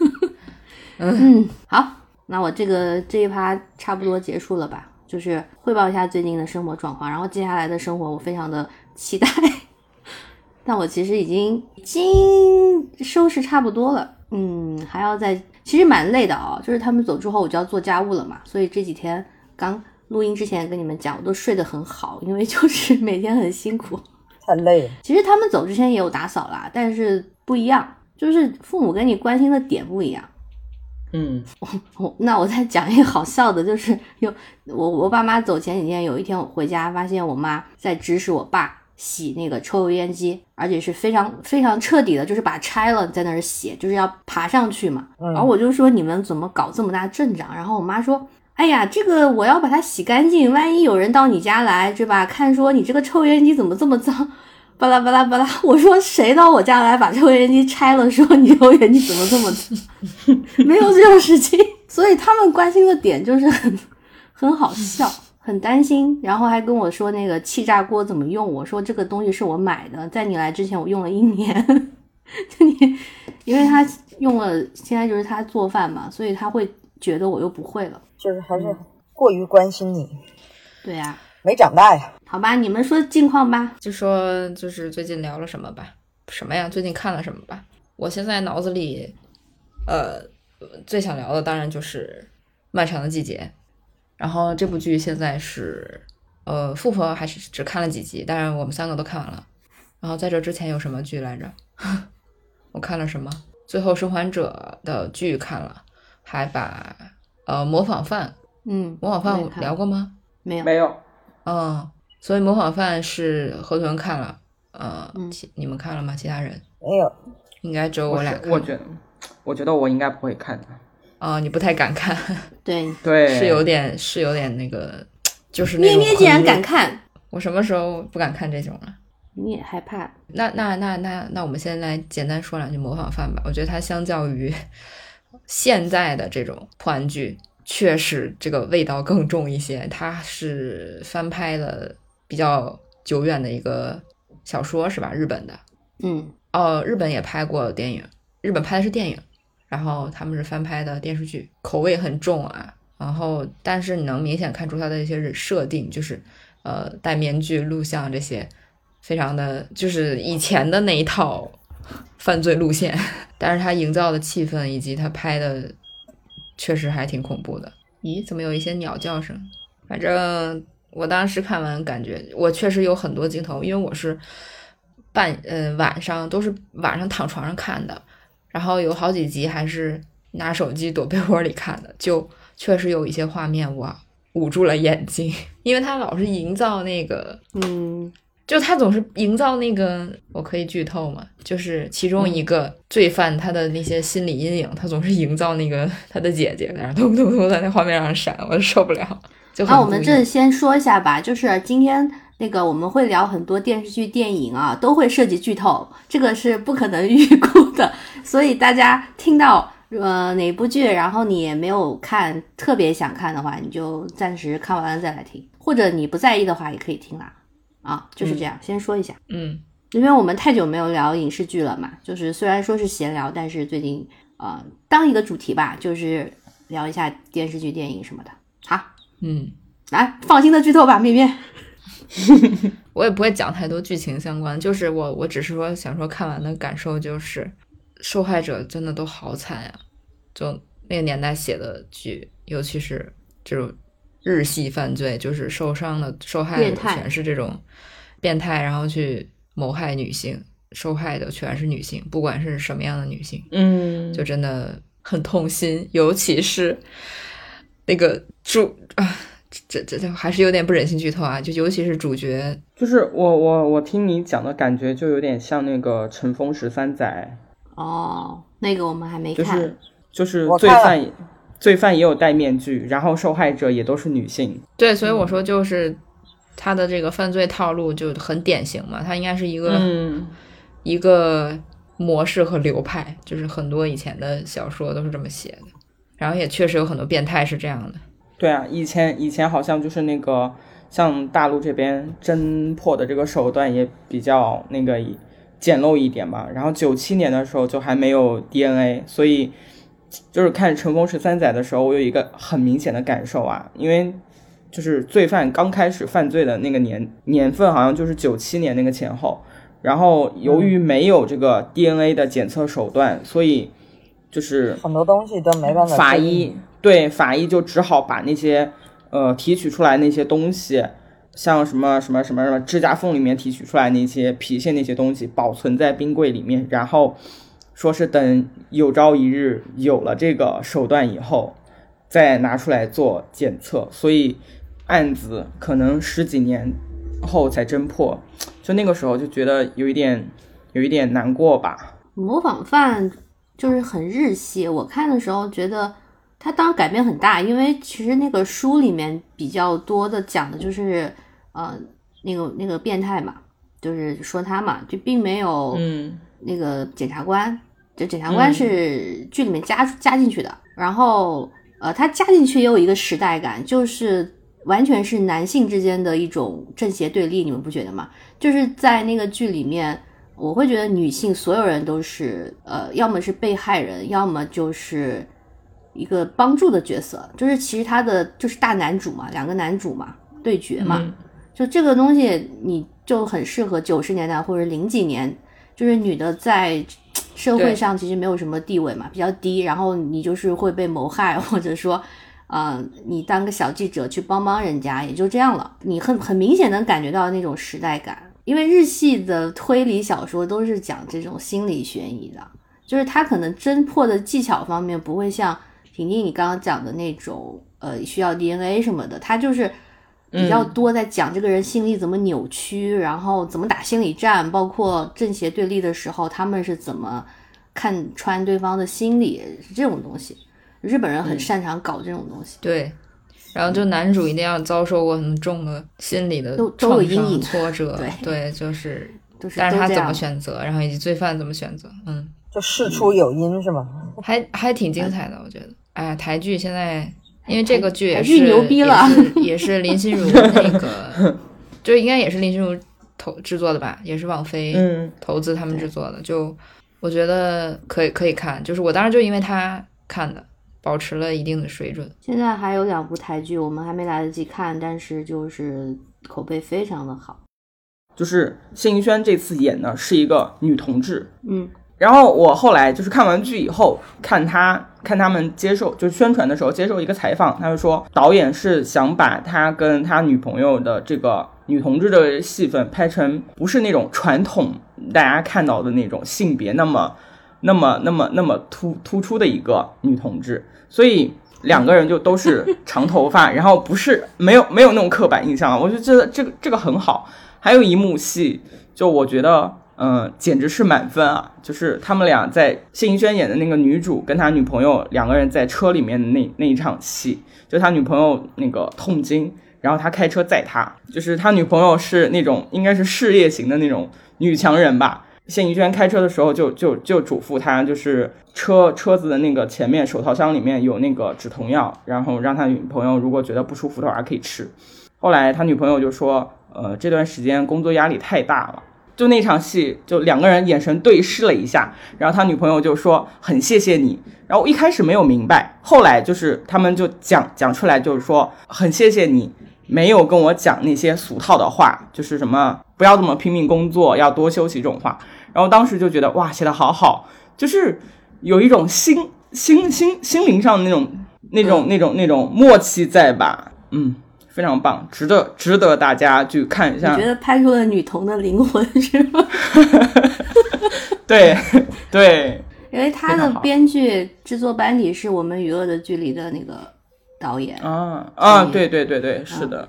嗯，好，那我这个这一趴差不多结束了吧？就是汇报一下最近的生活状况，然后接下来的生活我非常的期待。但我其实已经已经收拾差不多了，嗯，还要再，其实蛮累的哦。就是他们走之后，我就要做家务了嘛，所以这几天刚录音之前跟你们讲，我都睡得很好，因为就是 每天很辛苦。
太累了。
其实他们走之前也有打扫啦，但是不一样，就是父母跟你关心的点不一样。
嗯
我我那我再讲一个好笑的，就是有我我爸妈走前几天，有一天我回家，发现我妈在指使我爸洗那个抽油烟机，而且是非常非常彻底的，就是把拆了在那儿洗，就是要爬上去嘛。
嗯
然后我就说你们怎么搞这么大阵仗？然后我妈说。哎呀，这个我要把它洗干净，万一有人到你家来，对吧？看说你这个抽油烟机怎么这么脏，巴拉巴拉巴拉。我说谁到我家来把抽油烟机拆了，说你抽油烟机怎么这么脏？没有这种事情，所以他们关心的点就是很很好笑，很担心，然后还跟我说那个气炸锅怎么用。我说这个东西是我买的，在你来之前我用了一年。就你，因为他用了，现在就是他做饭嘛，所以他会觉得我又不会了。
就是还是过于关心你，
对呀、
没长大呀。
好吧，你们说近况吧。
就说就是最近聊了什么吧？什么呀？最近看了什么吧？我现在脑子里，呃，最想聊的当然就是《漫长的季节》，然后这部剧现在是，呃，富婆还是只看了几集，当然我们三个都看完了。然后在这之前有什么剧来着？我看了什么？《最后生还者》的剧看了，还把呃模仿犯，
嗯，
模仿犯我
我也看
聊过吗？
没有？
没有，
嗯，所以模仿犯是河豚看了，呃，
嗯
其你们看了吗？其他人
没有，
应该只有
我
俩看。
是我觉得，我觉得我应该不会看的。
啊、你不太敢看，
对，
对，
是有点是有点那个，就是
咩咩竟然敢看，
我什么时候不敢看这种了？
你也害怕？
那那那那那，我们先来简单说两句模仿犯吧。我觉得它相较于现在的这种破案剧，确实这个味道更重一些。它是翻拍的比较久远的一个小说，是吧？日本的。
嗯
哦，日本也拍过电影，日本拍的是电影，然后他们是翻拍的电视剧，口味很重啊。然后，但是你能明显看出它的一些设定，就是呃戴面具、录像这些，非常的就是以前的那一套犯罪路线。但是他营造的气氛以及他拍的，确实还挺恐怖的。咦，怎么有一些鸟叫声？反正我当时看完感觉，我确实有很多镜头，因为我是半呃晚上都是晚上躺床上看的，然后有好几集还是拿手机躲被窝里看的，就确实有一些画面我捂住了眼睛，因为他老是营造那个，
嗯
就他总是营造那个，我可以剧透吗？就是其中一个罪犯他的那些心理阴影，他总是营造那个他的姐姐在那儿咚咚咚在那画面上闪，我就受不了。
那我们这先说一下吧，就是今天那个我们会聊很多电视剧、电影啊，都会涉及剧透，这个是不可能预估的，所以大家听到呃哪部剧，然后你也没有看，特别想看的话，你就暂时看完了再来听，或者你不在意的话也可以听啦。啊，就是这样，先说一下，
嗯
因为我们太久没有聊影视剧了嘛，就是虽然说是闲聊，但是最近呃当一个主题吧，就是聊一下电视剧、电影什么的。好，
嗯，
来放心的剧透吧，面面。
我也不会讲太多剧情相关，就是我我只是说想说看完的感受就是，受害者真的都好惨呀、就那个年代写的剧，尤其是这种日系犯罪，就是受伤的受害的全是这种变态，然后去谋害女性，受害的全是女性，不管是什么样的女性，
嗯，
就真的很痛心，尤其是那个主啊。这这这还是有点不忍心剧透啊！就尤其是主角
就是我我我听你讲的感觉就有点像那个《乘风十三载
哦，那个我们还没》，看。
就是就是罪犯也罪犯也有戴面具，然后受害者也都是女性。
对，所以我说就是他的这个犯罪套路就很典型嘛，他应该是一个、
嗯，
一个模式和流派，就是很多以前的小说都是这么写的，然后也确实有很多变态是这样的。
对啊，以前以前好像就是那个像大陆这边侦破的这个手段也比较那个简陋一点吧。然后九七年的时候就还没有 DNA，所以就是看《乘风十三载》的时候，我有一个很明显的感受啊，因为就是罪犯刚开始犯罪的那个年年份好像就是九七年那个前后。然后由于没有这个 DNA 的检测手段，所以就是
很多东西都没办法。
法医对法医就只好把那些呃提取出来那些东西，像什么什么什么什么指甲缝里面提取出来那些皮屑那些东西，保存在冰柜里面，然后说是等有朝一日有了这个手段以后，再拿出来做检测。所以案子可能十几年后才侦破，就那个时候就觉得有一点有一点难过吧。
模仿犯就是很日系，我看的时候觉得他当然改变很大，因为其实那个书里面比较多的讲的就是呃那个那个变态嘛，就是说他嘛，就并没有
嗯
那个检察官，就检察官是剧里面加加进去的，然后呃他加进去也有一个时代感，就是完全是男性之间的一种正邪对立，你们不觉得吗？就是在那个剧里面。我会觉得女性所有人都是呃，要么是被害人，要么就是一个帮助的角色。就是其实他的就是大男主嘛，两个男主嘛对决嘛，
嗯
就这个东西你就很适合九十年代或者零几年，就是女的在社会上其实没有什么地位嘛，比较低，然后你就是会被谋害，或者说。呃，你当个小记者去帮帮人家，也就这样了。你很很明显能感觉到那种时代感，因为日系的推理小说都是讲这种心理悬疑的，就是他可能侦破的技巧方面不会像婷婷你刚刚讲的那种，呃，需要 DNA 什么的，他就是比较多在讲这个人心理怎么扭曲，然后怎么打心理战，包括正邪对立的时候，他们是怎么看穿对方的心理，是这种东西。日本人很擅长搞这种东西。
对，然后就男主一定要遭受过很重的心理的
都都有
创伤
阴影
挫折，
对
就是，
就是
但是他怎么选择，然后以及罪犯怎么选择，嗯，
就事出有因是吗？
还还挺精彩的，我觉得。哎呀，台剧现在因为这个剧也是
牛逼了
也是也是林心如那个，就应该也是林心如投制作的吧，也是网飞
嗯
投资他们制作的，就我觉得可以可以看，就是我当时就因为他看的，保持了一定的水准。
现在还有两部台剧，我们还没来得及看，但是就是口碑非常的好。
就是谢盈萱这次演的是一个女同志，
嗯，
然后我后来就是看完剧以后，看他看他们接受就宣传的时候接受一个采访，他就说导演是想把他跟他女朋友的这个女同志的戏份拍成不是那种传统大家看到的那种性别那么那么那么那么突突出的一个女同志，所以两个人就都是长头发，然后不是没有没有那种刻板印象，我就觉得这个这个很好。还有一幕戏，就我觉得，嗯、简直是满分啊！就是他们俩在谢盈萱演的那个女主跟他女朋友两个人在车里面的那那一场戏，就他女朋友那个痛经，然后他开车载他，就是他女朋友是那种应该是事业型的那种女强人吧。谢盈萱开车的时候就就就嘱咐他，就是车车子的那个前面手套箱里面有那个止痛药，然后让他女朋友如果觉得不舒服的话可以吃。后来他女朋友就说，呃，这段时间工作压力太大了。就那场戏，就两个人眼神对视了一下，然后他女朋友就说很谢谢你。然后一开始没有明白，后来就是他们就讲讲出来，就是说很谢谢你没有跟我讲那些俗套的话，就是什么不要这么拼命工作，要多休息这种话。然后当时就觉得哇，写的好好，就是有一种心心心心灵上的那种那种那种那种默契在吧？嗯，非常棒，值得值得大家去看一下
你觉。得拍出了女童的灵魂是吗？
对 对，
因为他的编剧制作班底是我们《娱乐的距离》的那个导演。
啊啊，
嗯
对对对对，是的，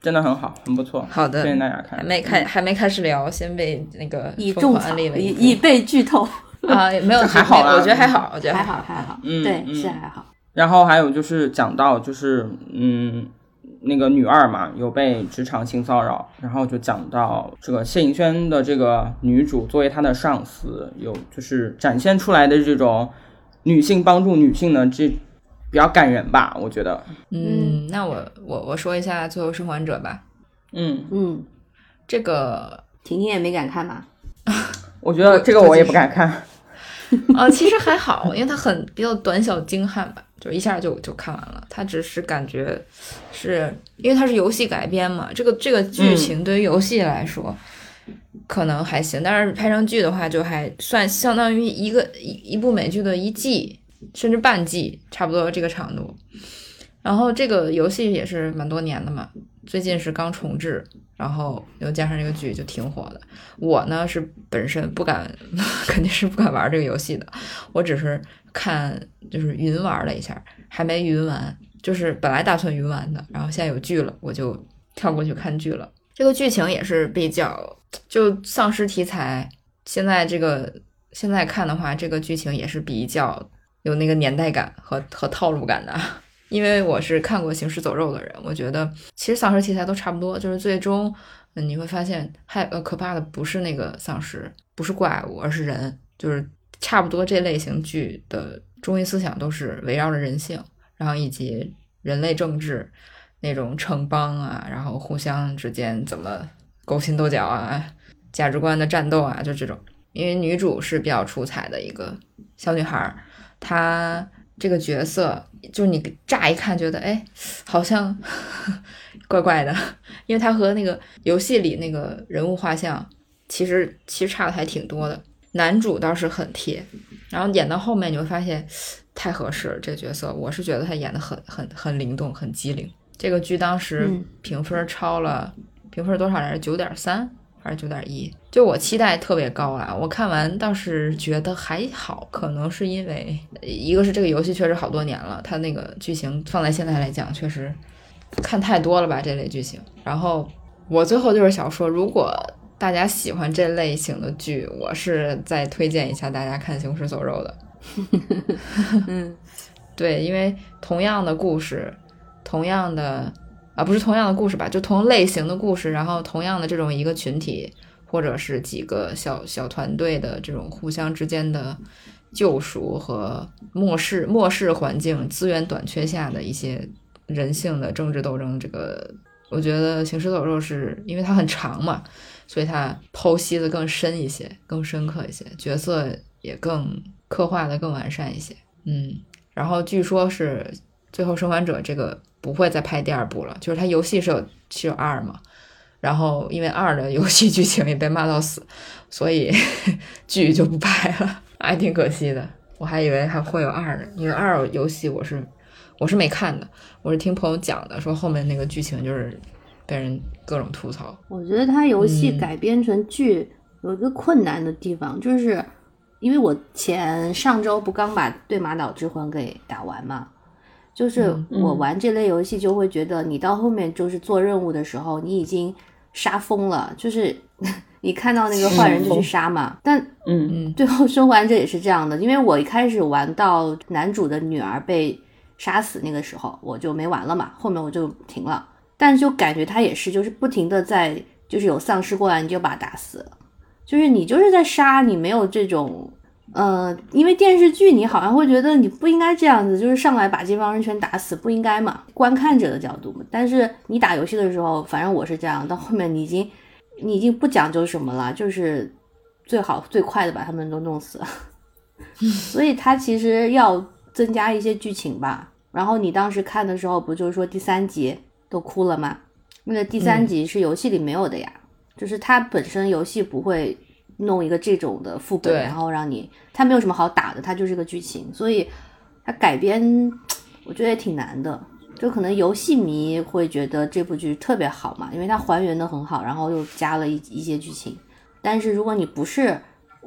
真的很好，很不错，
好的
推荐大家看
还
看。
没开还没开始聊，先被那个疯
已种草，
狂安利了
已
一部
已被剧透，
啊，也没有
这还好啦
我觉得还好，我觉得
还好还好，
嗯
对，
嗯
是还好。
然后还有就是讲到就是嗯，那个女二嘛有被职场性骚扰，然后就讲到这个谢颖轩的这个女主作为她的上司，有就是展现出来的这种女性帮助女性的这比较感人吧，我觉得。
嗯，那我我我说一下《最后生还者》吧，
嗯，
嗯，
这个
婷婷也没敢看吧？
我觉得这个我也不敢看。
呃，其实还好，因为它很比较短小精悍吧，就一下就就看完了。他只是感觉是因为它是游戏改编嘛，这个这个剧情对于游戏来说，可能还行，但是拍成剧的话，就还算相当于一个一一部美剧的一季，甚至半季，差不多这个长度。然后这个游戏也是蛮多年的嘛，最近是刚重置，然后又加上这个剧就挺火的。我呢是本身不敢，肯定是不敢玩这个游戏的，我只是看就是云玩了一下，还没云完，就是本来打算云完的，然后现在有剧了，我就跳过去看剧了。这个剧情也是比较就丧尸题材，现在这个现在看的话，这个剧情也是比较有那个年代感和和套路感的。因为我是看过《行尸走肉》的人，我觉得其实丧尸题材都差不多，就是最终嗯你会发现害呃可怕的不是那个丧尸，不是怪物，而是人，就是差不多这类型剧的中心思想都是围绕着人性，然后以及人类政治那种城邦啊，然后互相之间怎么勾心斗角啊，价值观的战斗啊，就这种。因为女主是比较出彩的一个小女孩，她。这个角色就是你乍一看觉得，哎，好像 怪怪的，因为她和那个游戏里那个人物画像其实其实差的还挺多的。男主倒是很贴，然后演到后面你会发现太合适了。这个角色我是觉得他演的很很很灵动，很机灵。这个剧当时评分超了，评分多少来着？九点三。还是九点一，就我期待特别高啊！我看完倒是觉得还好，可能是因为一个是这个游戏确实好多年了，它那个剧情放在现在来讲，确实看太多了吧这类剧情。然后我最后就是想说，如果大家喜欢这类型的剧，我是再推荐一下大家看《行尸走肉》的。
嗯，
对，因为同样的故事，同样的。啊，不是同样的故事吧？就同类型的故事，然后同样的这种一个群体，或者是几个小小团队的这种互相之间的救赎和末世末世环境资源短缺下的一些人性的政治斗争。这个我觉得《行尸走肉》是因为它很长嘛，所以它剖析的更深一些，更深刻一些，角色也更刻画的更完善一些。嗯，然后据说是《最后生还者》这个。不会再拍第二部了，就是它游戏是有是有二嘛，然后因为二的游戏剧情也被骂到死，所以 剧就不拍了，还挺可惜的。我还以为还会有二呢，因为二游戏我是我是没看的，我是听朋友讲的，说后面那个剧情就是被人各种吐槽。
我觉得它游戏改编成剧有一个困难的地方，就是因为我前上周不刚把《对马岛之魂》给打完嘛。就是我玩这类游戏，就会觉得你到后面就是做任务的时候，你已经杀疯了。就是 你看到那个坏人就去杀嘛。但
嗯嗯，
最后生还者也是这样的，因为我一开始玩到男主的女儿被杀死那个时候，我就没玩了嘛。后面我就停了，但就感觉他也是，就是不停的在，就是有丧尸过来你就把他打死，就是你就是在杀，你没有这种。呃，因为电视剧你好像会觉得你不应该这样子，就是上来把这帮人全打死，不应该嘛？观看者的角度嘛。但是你打游戏的时候，反正我是这样，到后面你已经你已经不讲究什么了，就是最好最快的把他们都弄死。所以他其实要增加一些剧情吧。然后你当时看的时候，不就是说第三集都哭了吗？那个第三集是游戏里没有的呀，就是它本身游戏不会。弄一个这种的副本，然后让你，它没有什么好打的，它就是个剧情，所以它改编，我觉得也挺难的。就可能游戏迷会觉得这部剧特别好嘛，因为它还原的很好，然后又加了一一些剧情。但是如果你不是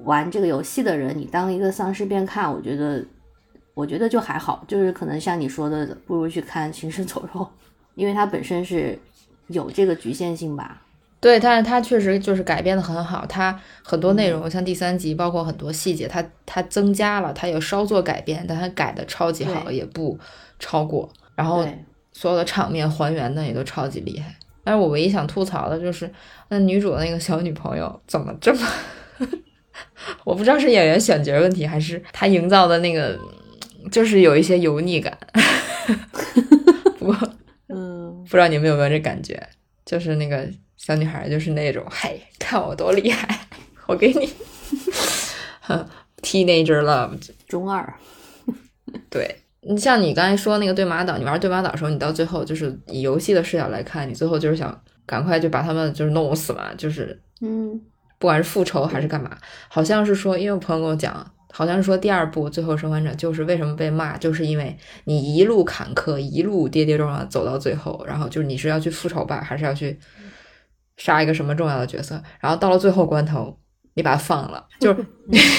玩这个游戏的人，你当一个丧尸片看，我觉得，我觉得就还好，就是可能像你说的，不如去看《行尸走肉》，因为它本身是有这个局限性吧。
对，但是它确实就是改编的很好，它很多内容像第三集，包括很多细节，它它增加了，它有稍作改变，但它改的超级好，也不超过。然后所有的场面还原的也都超级厉害。但是我唯一想吐槽的就是，那女主的那个小女朋友怎么这么，我不知道是演员选角问题，还是她营造的那个就是有一些油腻感。不知道你们有没有这感觉，就是那个。小女孩就是那种，嘿，看我多厉害，我给你，teenager love，
中二。
对你像你刚才说那个对马岛，你玩对马岛的时候，你到最后就是以游戏的视角来看，你最后就是想赶快就把他们就是弄死嘛，就是
嗯
不管是复仇还是干嘛，好像是说，因为我朋友跟我讲，好像是说第二部《最后生还者》就是为什么被骂，就是因为你一路坎坷，一路跌跌撞撞走到最后，然后就是你是要去复仇吧，还是要去杀一个什么重要的角色，然后到了最后关头，你把他放了，就是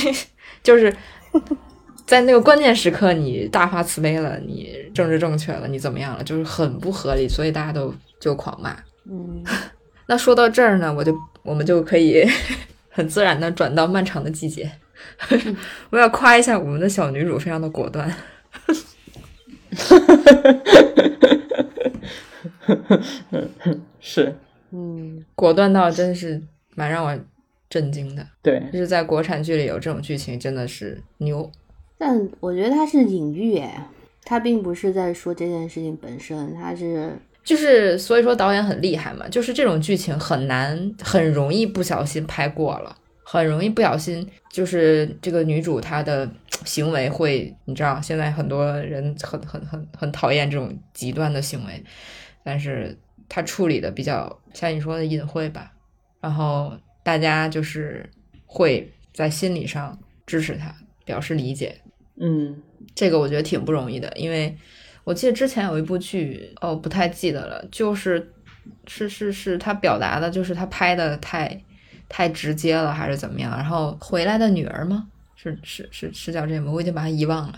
就是在那个关键时刻，你大发慈悲了，你政治正确了，你怎么样了，就是很不合理，所以大家都就狂骂。
嗯，
那说到这儿呢，我就我们就可以 很自然的转到漫长的季节。我要夸一下我们的小女主，非常的果断。
是
嗯，
果断到真是蛮让我震惊的。
对，
就是在国产剧里有这种剧情，真的是牛。
但我觉得它是隐喻，哎，它并不是在说这件事情本身，它是
就是所以说导演很厉害嘛，就是这种剧情很难，很容易不小心拍过了，很容易不小心就是这个女主她的行为会，你知道现在很多人很很很很讨厌这种极端的行为，但是她处理的比较像你说的隐晦吧，然后大家就是会在心理上支持她，表示理解，
嗯。
这个我觉得挺不容易的，因为我记得之前有一部剧，哦，不太记得了，就是是是是，他表达的就是他拍的太太直接了，还是怎么样？然后回来的女儿吗？是是是是叫这个吗？我已经把它遗忘了。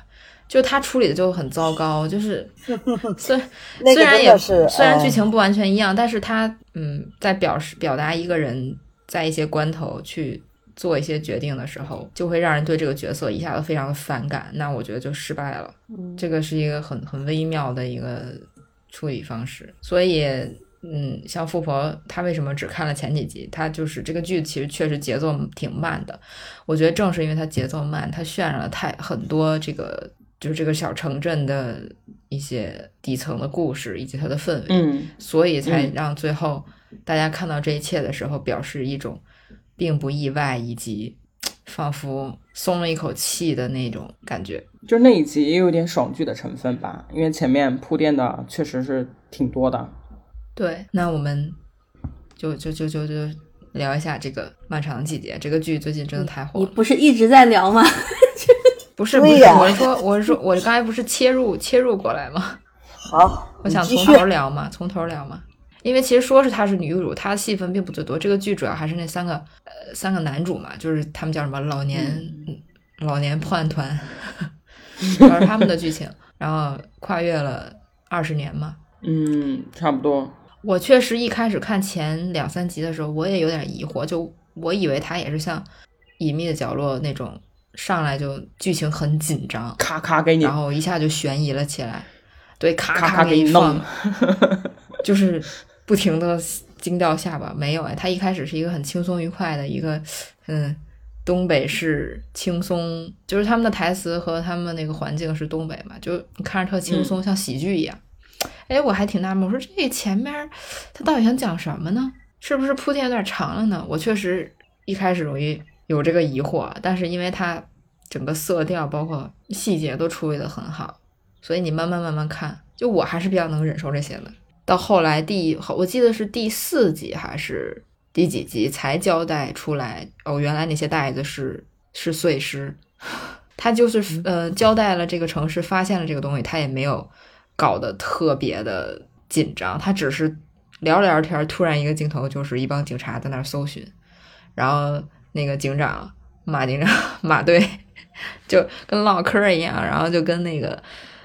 就他处理的就很糟糕，就是 虽虽然也
是嗯
虽然剧情不完全一样，但是他嗯，在表示表达一个人在一些关头去做一些决定的时候，就会让人对这个角色一下子非常的反感，那我觉得就失败了。
嗯
这个是一个很很微妙的一个处理方式，所以。嗯，像富婆，她为什么只看了前几集？她就是这个剧其实确实节奏挺慢的。我觉得正是因为它节奏慢，它渲染了太很多这个就是这个小城镇的一些底层的故事以及它的氛围。
嗯
所以才
嗯
让最后大家看到这一切的时候，表示一种并不意外，以及仿佛松了一口气的那种感觉。
就那一集也有点爽剧的成分吧，因为前面铺垫的确实是挺多的。
对，那我们就就就就就聊一下这个漫长的季节。这个剧最近真的太火了。
你不是一直在聊吗？
不是不是，我是说我是说我刚才不是切入切入过来吗？
好，
我想从头聊嘛，从头聊嘛。因为其实说是她是女主，她的戏份并不最多。这个剧主要还是那三个呃三个男主嘛，就是他们叫什么老年、
嗯
老年破案团，主要是他们的剧情，然后跨越了二十年嘛。
嗯，差不多。
我确实一开始看前两三集的时候，我也有点疑惑，就我以为他也是像《隐秘的角落》那种上来就剧情很紧张，
咔咔给你
然后一下就悬疑了起来，对，咔
咔咔
给你
弄
放，就是不停的惊掉下巴。没有哎，他一开始是一个很轻松愉快的一个，嗯，东北式轻松，就是他们的台词和他们那个环境是东北嘛，就你看着特轻松，像喜剧一样。哎，我还挺纳闷，我说这前面他到底想讲什么呢？是不是铺垫有点长了呢？我确实一开始容易有这个疑惑，但是因为它整个色调包括细节都处理的很好，所以你慢慢慢慢看，就我还是比较能忍受这些的。到后来第我记得是第四集还是第几集才交代出来，哦，原来那些袋子是是碎尸，他就是呃交代了这个城市发现了这个东西，他也没有搞得特别的紧张，他只是聊着聊着天儿，突然一个镜头就是一帮警察在那儿搜寻，然后那个警长马警长 马队就跟唠嗑儿一样，然后就跟那个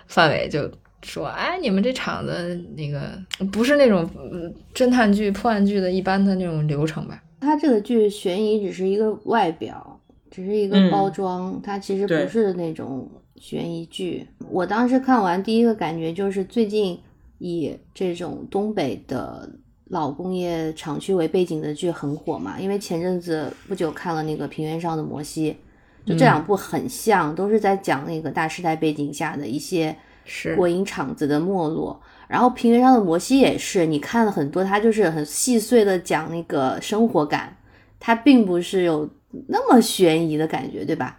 范伟就说：“哎，你们这厂子那个不是那种嗯侦探剧、破案剧的一般的那种流程吧？
他这个剧悬疑只是一个外表，只是一个
嗯
包装，它其实不是那种悬疑剧。我当时看完第一个感觉就是，最近以这种东北的老工业厂区为背景的剧很火嘛，因为前阵子不久看了那个《平原上的摩西》，就这两部很像，都是在讲那个大时代背景下的一些
是
国营厂子的没落。然后平原上的摩西也是，你看了很多，它就是很细碎的讲那个生活感，它并不是有那么悬疑的感觉，对吧？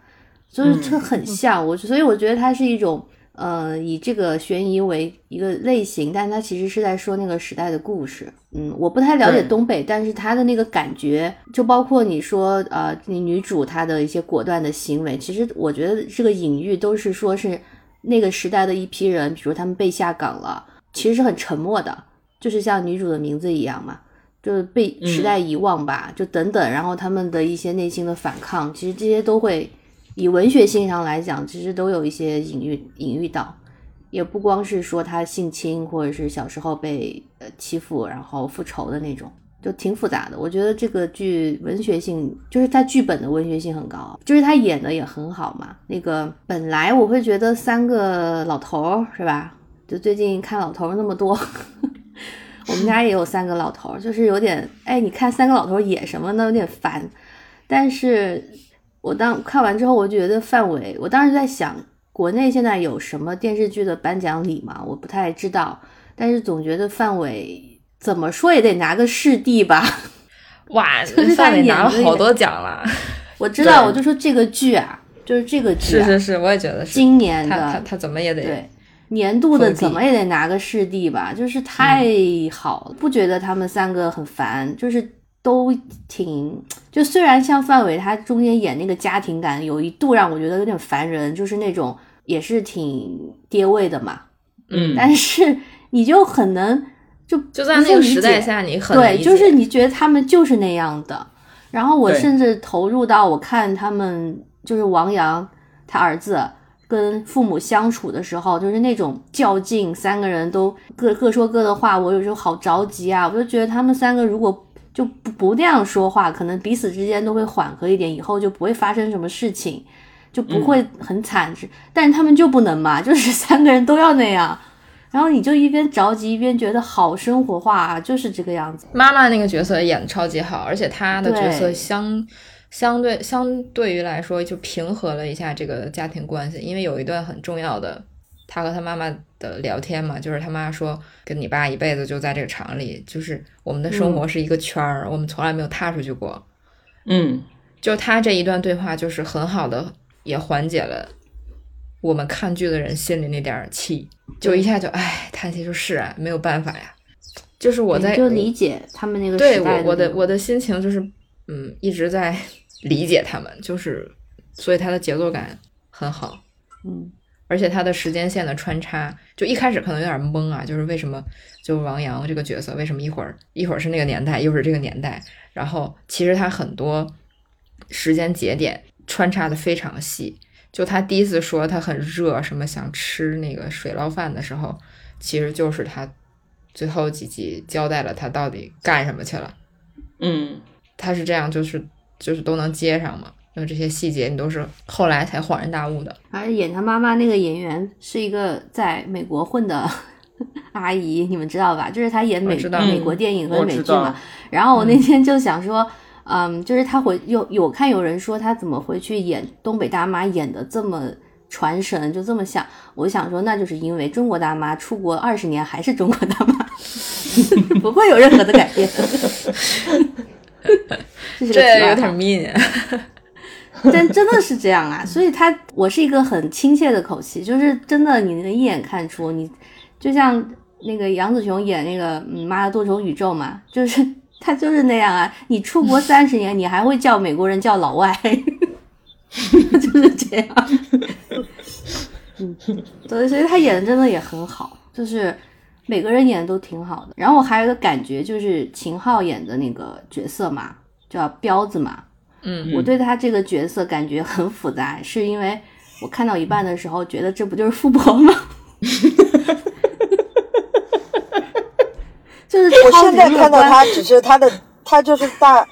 就是这很像我，所以我觉得它是一种呃，以这个悬疑为一个类型，但它其实是在说那个时代的故事。嗯，我不太了解东北，但是它的那个感觉，就包括你说呃，你女主她的一些果断的行为，其实我觉得这个隐喻都是说是那个时代的一批人，比如他们被下岗了，其实是很沉默的，就是像女主的名字一样嘛。就是被时代遗忘吧，就等等，然后他们的一些内心的反抗，其实这些都会以文学性上来讲，其实都有一些隐喻隐喻到，也不光是说他性侵或者是小时候被呃欺负然后复仇的那种，就挺复杂的。我觉得这个剧文学性就是它剧本的文学性很高，就是他演的也很好嘛。那个本来我会觉得三个老头儿是吧？就最近看老头儿那么多。我们家也有三个老头儿，就是有点哎，你看三个老头儿演什么呢？有点烦。但是我当看完之后，我觉得范伟，我当时在想，国内现在有什么电视剧的颁奖礼吗？我不太知道，但是总觉得范伟怎么说也得拿个视帝吧。
哇，
就是
范伟拿了好多奖了。
我 知道，我就说这个剧啊，就是这个剧、啊，
是是是，我也觉得是。
今年的
他他他怎么也得
对，年度的怎么也得拿个视帝吧，就是太好了，不觉得他们三个很烦，就是都挺，就虽然像范伟他中间演那个家庭感，有一度让我觉得有点烦人，就是那种也是挺爹味的嘛，
嗯，
但是你就很能就
就在那个时代下，你很
对，就是你觉得他们就是那样的。然后我甚至投入到我看他们，就是王阳他儿子跟父母相处的时候，就是那种较劲，三个人都各各说各的话，我有时候好着急啊！我就觉得他们三个如果就不不那样说话，可能彼此之间都会缓和一点，以后就不会发生什么事情，就不会很惨。但是他们就不能嘛，就是 三个人都要那样。然后你就一边着急一边觉得好生活化啊，就是这个样子。
妈妈那个角色演的超级好，而且她的角色相相对相对于来说就平和了一下这个家庭关系，因为有一段很重要的，她和他妈妈的聊天嘛，就是他妈说跟你爸一辈子就在这个厂里，就是我们的生活是一个圈儿，我们从来没有踏出去过。
嗯，
就他这一段对话，就是很好的也缓解了我们看剧的人心里那点儿气，就一下就唉叹息，说是啊，没有办法呀。就是我在
就理解他们那个
对我我的我的心情就是嗯一直在 理解他们，就是所以他的节奏感很好，
嗯
而且他的时间线的穿插，就一开始可能有点懵啊，就是为什么就王阳这个角色为什么一会儿一会儿是那个年代，又是这个年代，然后其实他很多时间节点穿插的非常细。就他第一次说他很热，什么想吃那个水捞饭的时候，其实就是他最后几集交代了他到底干什么去了。
嗯，
他是这样，就是就是都能接上嘛。那这些细节你都是后来才恍然大悟的。
而演他妈妈那个演员是一个在美国混的 阿姨，你们知道吧？就是她演美
知道
美国电影和美剧嘛。然后我那天就想说，嗯，就是她回有有看有人说她怎么回去演东北大妈演的这么传神，就这么像。我想说，那就是因为中国大妈出国二十年还是中国大妈，不会有任何的改变。这是个
这
题
有点 mean。
真真的是这样啊，所以他我是一个很亲切的口气，就是真的你能一眼看出你，就像那个杨紫琼演那个嗯妈的多重宇宙嘛，就是他就是那样啊，你出国三十年，你还会叫美国人叫老外，就是这样。嗯，对，所以他演的真的也很好，就是每个人演的都挺好的。然后我还有一个感觉，就是秦昊演的那个角色嘛，叫彪子嘛，
嗯，
我对他这个角色感觉很复杂，是因为我看到一半的时候觉得这不就是富婆吗？就是
我现在看到他只是他的，他就是大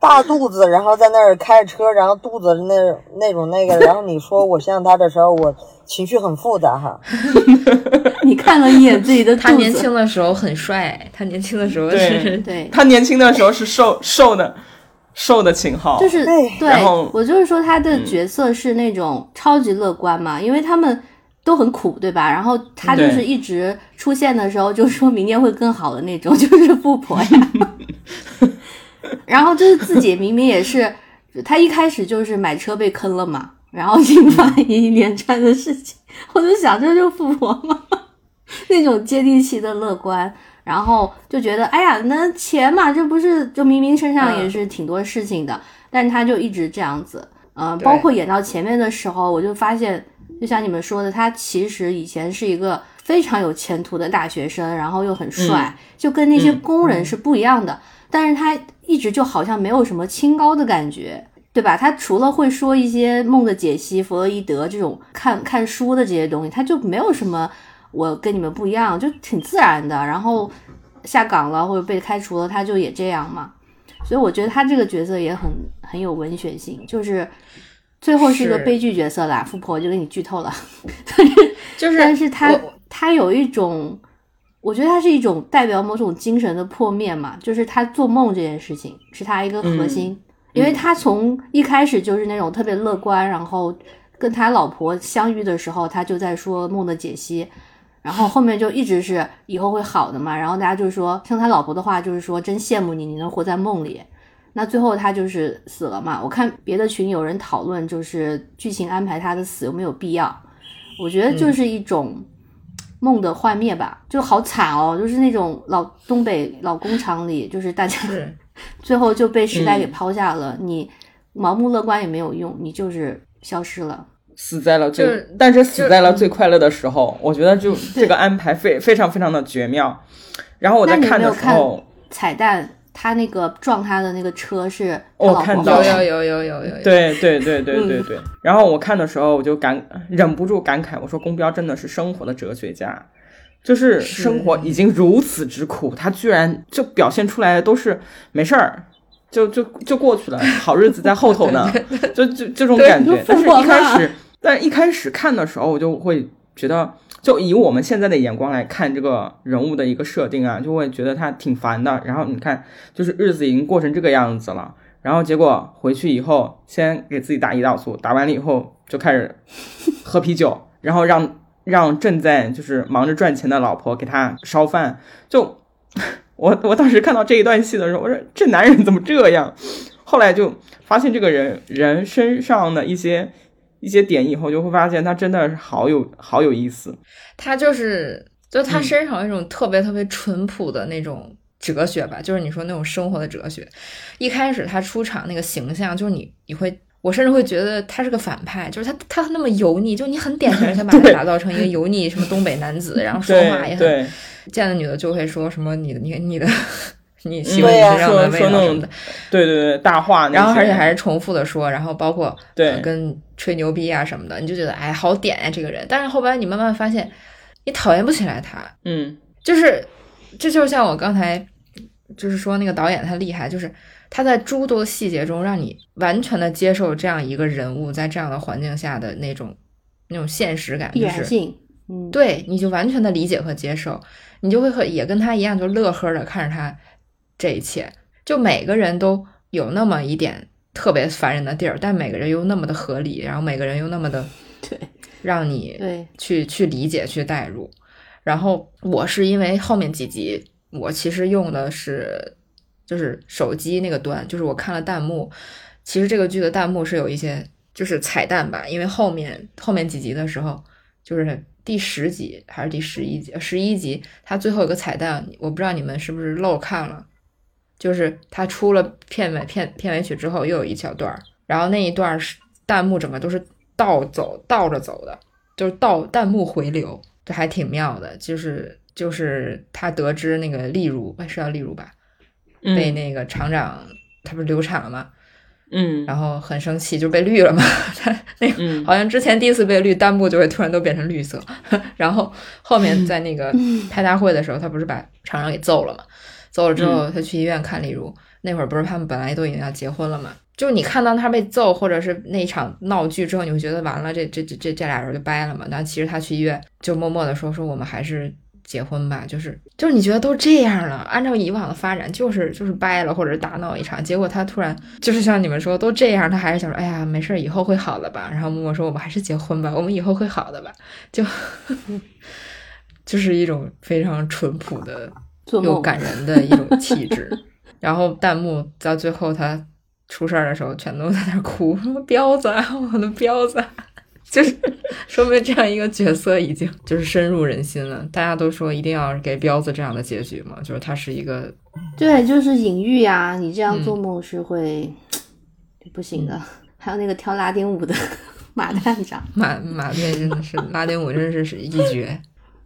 大肚子，然后在那儿开着车，然后肚子那那种那个，然后你说我像他的时候，我情绪很复杂哈。
你看了一眼自己的，
他年轻的时候很帅，他年轻的时候
对。
是
对，
他年轻的时候是瘦瘦的，瘦的秦昊，
就是
对
对
然后，
我就是说他的角色是那种超级乐观嘛，因为他们都很苦，对吧？然后他就是一直出现的时候就说明天会更好的那种，就是富婆呀。然后就是自己明明也是，他一开始就是买车被坑了嘛，然后引发一连串的事情。我就想，这就是富婆嘛？那种接地气的乐观，然后就觉得，哎呀，那钱嘛，这不是就明明身上也是挺多事情的，但他就一直这样子。嗯，
对
包括演到前面的时候，我就发现，就像你们说的，他其实以前是一个非常有前途的大学生，然后又很帅，就跟那些
嗯
工人是不一样的。但是他一直就好像没有什么清高的感觉，对吧？他除了会说一些梦的解析、弗洛伊德这种看看书的这些东西，他就没有什么我跟你们不一样，就挺自然的。然后下岗了或者被开除了，他就也这样嘛。所以我觉得他这个角色也很很有文学性，就是最后是一个悲剧角色啦。富婆就给你剧透了，
就是
但是他他有一种，我觉得他是一种代表某种精神的破灭嘛，就是他做梦这件事情是他一个核心，因为他从一开始就是那种特别乐观，然后跟他老婆相遇的时候，他就在说梦的解析。然后后面就一直是以后会好的嘛，然后大家就说，听他老婆的话就是说，真羡慕你，你能活在梦里。那最后他就是死了嘛。我看别的群有人讨论，就是剧情安排他的死有没有必要？我觉得就是一种梦的幻灭吧，就好惨哦，就是那种老东北老工厂里，就是大家
是
最后就被时代
嗯
给抛下了，你盲目乐观也没有用，你就是消失了。
死在了最，
就是
但是死在了最快乐的时候，我觉得就这个安排非非常非常的绝妙。然后我在看的时候，
彩蛋，他那个撞他的那个车是他
我看到了
有有有有有有有，
对对对对对
嗯
对。然后我看的时候，我就感忍不住感慨，我说宫标真的是生活的哲学家。就是生活已经如此之苦，他居然就表现出来的都是没事儿，就就就过去了，好日子在后头呢，就就这种
对
感觉。但是一开始，但一开始看的时候，我就会觉得，就以我们现在的眼光来看这个人物的一个设定啊，就会觉得他挺烦的。然后你看，就是日子已经过成这个样子了，然后结果回去以后，先给自己打胰岛素，打完了以后就开始喝啤酒，然后让让正在就是忙着赚钱的老婆给他烧饭，就我我当时看到这一段戏的时候，我说这男人怎么这样？后来就发现这个人人身上的一些一些点以后，就会发现他真的是好有好有意思。
他就是，就他
嗯
身上有一种特别特别淳朴的那种哲学吧，就是你说那种生活的哲学。一开始他出场那个形象，就是你你会，我甚至会觉得他是个反派，就是他他那么油腻，就你很典型的想把 他打造成一个油腻什么东北男子，然后 说话也
对
很见了女的就会说什么你的你你的 你喜欢
对呀
你身上的味
说说那种
道什么的，
对对对，大话，
然后而且还是重复的说，然后包括
对。
呃跟吹牛逼啊什么的，你就觉得哎好点呀、这个人，但是后边你慢慢发现你讨厌不起来他，
嗯。
就是这就像我刚才就是说那个导演他厉害，就是他在诸多细节中让你完全的接受这样一个人物在这样的环境下的那种那种现实感，
必
就是
然性。嗯，
对，你就完全的理解和接受，你就会和也跟他一样，就乐呵的看着他这一切。就每个人都有那么一点特别烦人的地儿，但每个人又那么的合理，然后每个人又那么的
对
让你
对，
去去理解、去代入。然后我是因为后面几集，我其实用的是就是手机那个端，就是我看了弹幕，其实这个剧的弹幕是有一些就是彩蛋吧，因为后面后面几集的时候，就是第十集还是第十一集，十一集它最后有个彩蛋，我不知道你们是不是漏看了，就是他出了片尾片片尾曲之后又有一小段儿，然后那一段儿是弹幕整个都是倒走倒着走的，就是倒弹幕回流，这还挺妙的。就是就是他得知那个例如哎是要例如吧，被
嗯
那个厂长他不是流产了吗？
嗯
然后很生气，就被绿了嘛。他那个
嗯
好像之前第一次被绿，弹幕就会突然都变成绿色。然后后面在那个开大会的时候，他不是把厂长给揍了嘛？揍了之后，他去医院看李如，那会儿不是他们本来都已经要结婚了嘛？就是你看到他被揍，或者是那一场闹剧之后，你会觉得完了，这这这这这俩人就掰了嘛？但其实他去医院就默默的说说我们还是结婚吧，就是就是你觉得都这样了，按照以往的发展就是就是掰了或者是大闹一场，结果他突然就是像你们说都这样，他还是想说哎呀没事儿，以后会好的吧。然后默默说我们还是结婚吧，我们以后会好的吧，就 就是一种非常淳朴的又感人的一种气质。然后弹幕到最后他出事儿的时候，全都在那儿哭，说彪子啊，我的彪子啊，就是说明这样一个角色已经就是深入人心了。大家都说一定要给彪子这样的结局嘛，就是他是一个
对，就是隐喻呀、你这样做
嗯
梦是会、不行的。还有那个跳拉丁舞的 马探长，
马马队真的是拉丁舞，真是是一绝。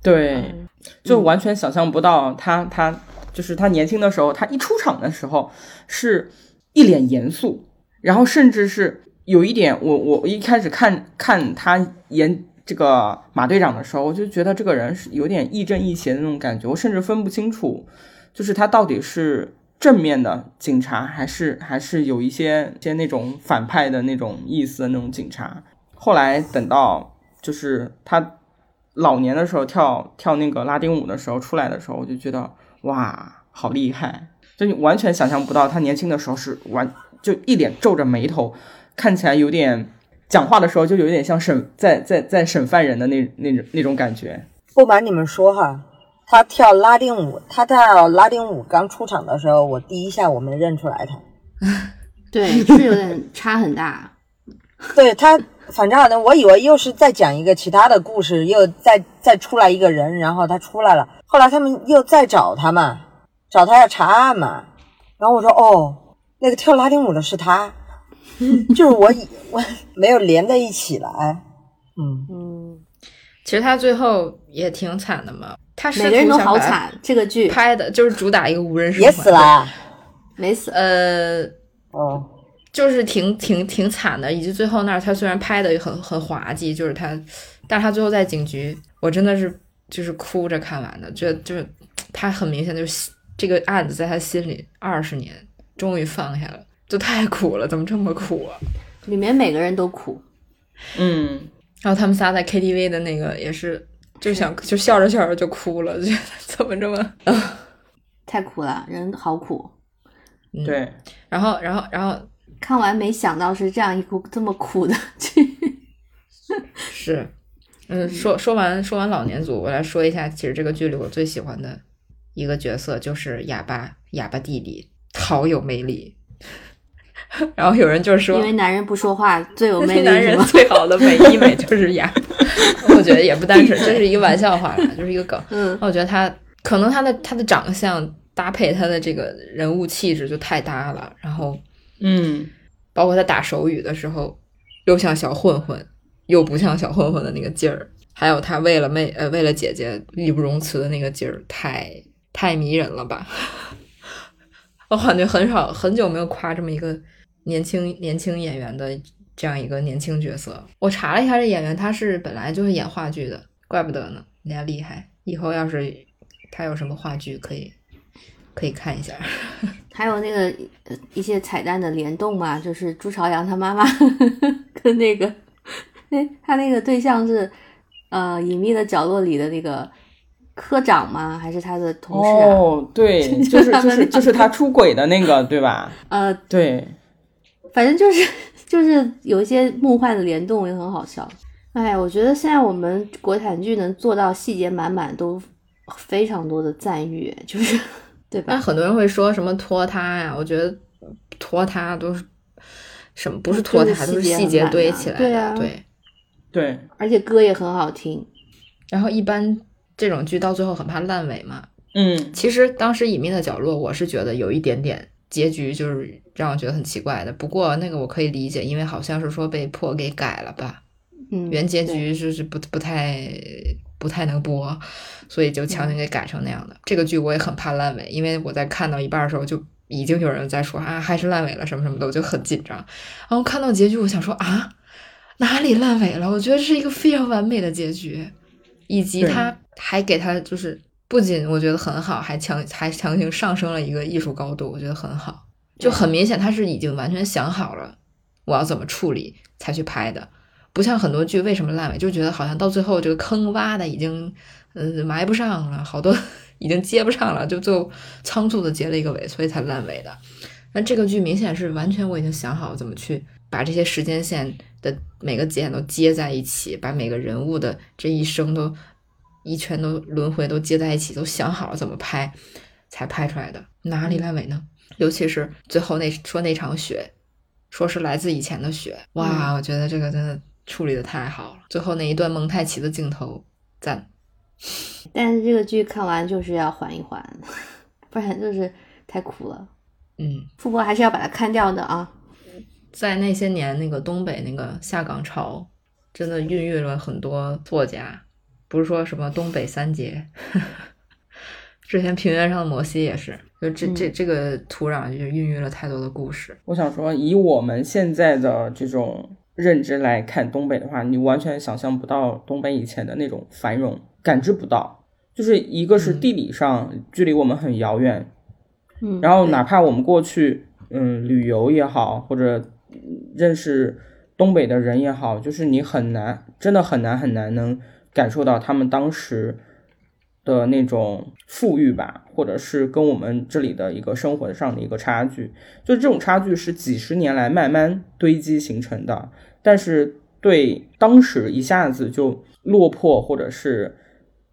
对，就完全想象不到他他就是他年轻的时候，他一出场的时候是一脸严肃，然后甚至是有一点，我我一开始看看他演这个马队长的时候，我就觉得这个人是有点亦正亦邪的那种感觉，我甚至分不清楚，就是他到底是正面的警察，还是还是有一些些那种反派的那种意思的那种警察。后来等到就是他老年的时候跳跳那个拉丁舞的时候出来的时候，我就觉得哇，好厉害！就你完全想象不到他年轻的时候是完就一脸皱着眉头，看起来有点讲话的时候就有点像审在 在在审犯人的那那种那种感觉。
不瞒你们说哈，他跳拉丁舞，他跳拉丁舞刚出场的时候，我第一下我没认出来他。
对，是有点差很大。
对他，反正好像我以为又是再讲一个其他的故事，又再再出来一个人，然后他出来了。后来他们又再找他嘛，找他要查案嘛。然后我说哦，那个跳拉丁舞的是他，就是我以我没有连在一起来。嗯，
嗯，
其实他最后也挺惨的嘛，他试
每个人都好惨。这个剧
拍的就是主打一个无人生
也
还
死了。
没死，
呃，
哦，
就是挺挺挺惨的，以及最后那儿他虽然拍的很很滑稽，就是他，但是他最后在警局，我真的是就是哭着看完的，觉得就是他很明显就是这个案子在他心里二十年终于放下了，就太苦了，怎么这么苦啊？
里面每个人都苦。
嗯，
然后他们仨在 KTV 的那个也是，就想就笑着笑着就哭了，觉得怎么这么，
太苦了，人好苦。
嗯，
对，
然后然后然后
看完没想到是这样一部 这么苦的剧。
是，嗯，说说完说完老年组，我来说一下，其实这个剧里我最喜欢的一个角色就是哑巴哑巴弟弟，好有魅力。然后有人就说
因，为男人不说话最有魅力，
男人？最好的美医美就是哑巴。我觉得也不单纯，这是一个玩笑话啦，就是一个梗。
嗯，
我觉得他可能他的他的长相搭配他的这个人物气质就太搭了，然后
嗯，
包括他打手语的时候，又像小混混，又不像小混混的那个劲儿，还有他为了妹呃为了姐姐义不容辞的那个劲儿，太太迷人了吧！我感觉很少很久没有夸这么一个年轻年轻演员的这样一个年轻角色。我查了一下，这演员他是本来就是演话剧的，怪不得呢，人家厉害。以后要是他有什么话剧，可以可以看一下。
还有那个呃一些彩蛋的联动嘛，就是朱朝阳他妈妈 跟那个 那他那个对象是呃隐秘的角落里的那个科长吗？还是他的同事啊？
哦，对，就是就是就是他出轨的那个，对吧？
呃，
对，
反正就是就是有一些梦幻的联动也很好笑。哎，我觉得现在我们国产剧能做到细节满满，都非常多的赞誉，就是对吧？
但很多人会说什么拖沓呀，我觉得拖沓都是什么不是拖沓，
就是细节
都是细节
很满啊
堆起来的。
对啊
对。
对，
而且歌也很好听。
然后一般这种剧到最后很怕烂尾嘛。
嗯，
其实当时《隐秘的角落》，我是觉得有一点点结局就是让我觉得很奇怪的。不过那个我可以理解，因为好像是说被迫给改了吧，
嗯，
原结局就是不不太不太能播，所以就强行给改成那样的。这个剧我也很怕烂尾，因为我在看到一半的时候就已经有人在说啊还是烂尾了什么什么的，我就很紧张。然后看到结局，我想说啊哪里烂尾了？我觉得是一个非常完美的结局，以及他还给他就是不仅我觉得很好，还强还强行上升了一个艺术高度，我觉得很好。就很明显他是已经完全想好了我要怎么处理才去拍的。不像很多剧为什么烂尾，就觉得好像到最后这个坑挖的已经，嗯、埋不上了，好多 已经接不上了，就最后仓促的结了一个尾，所以才烂尾的。那这个剧明显是完全我已经想好怎么去把这些时间线的每个节点都接在一起，把每个人物的这一生都一圈都轮回都接在一起，都想好了怎么拍，才拍出来的。哪里烂尾呢？尤其是最后那说那场雪，说是来自以前的雪。哇，我觉得这个真的处理的太好了。最后那一段蒙太奇的镜头，赞。
但是这个剧看完就是要缓一缓，不然就是太苦了。
嗯，
富婆还是要把它看掉的啊。
在那些年，那个东北那个下岗潮，真的孕育了很多作家。不是说什么东北三杰，之前平原上的摩西也是，就这这这个土壤就孕育了太多的故事。
我想说，以我们现在的这种认知来看东北的话，你完全想象不到东北以前的那种繁荣，感知不到。就是一个是地理上距离我们很遥远，
嗯，
然后哪怕我们过去嗯旅游也好，或者认识东北的人也好，就是你很难，真的很难很难能感受到他们当时的那种富裕吧，或者是跟我们这里的一个生活上的一个差距。就这种差距是几十年来慢慢堆积形成的，但是对当时一下子就落魄或者是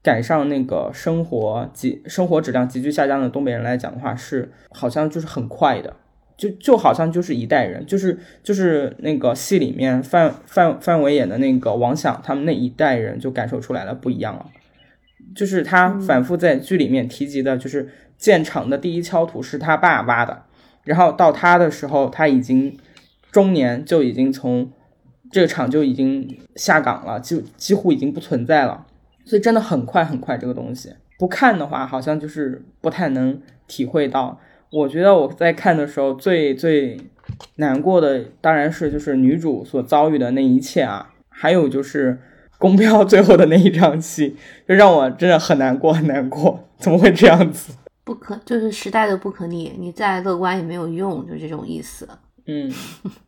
赶上那个生活急生活质量急剧下降的东北人来讲的话，是好像就是很快的。就就好像就是一代人，就是就是那个戏里面范范范伟演的那个王响，他们那一代人就感受出来了不一样了。就是他反复在剧里面提及的，就是建厂的第一锹土是他爸挖的，然后到他的时候，他已经中年就已经从这个厂就已经下岗了，就几乎已经不存在了。所以真的很快很快，这个东西不看的话，好像就是不太能体会到。我觉得我在看的时候最最难过的当然是就是女主所遭遇的那一切啊，还有就是宫标 最后的那一场戏，就让我真的很难过很难过，怎么会这样子？
不可就是时代的不可逆，你再乐观也没有用，就这种意思。
嗯，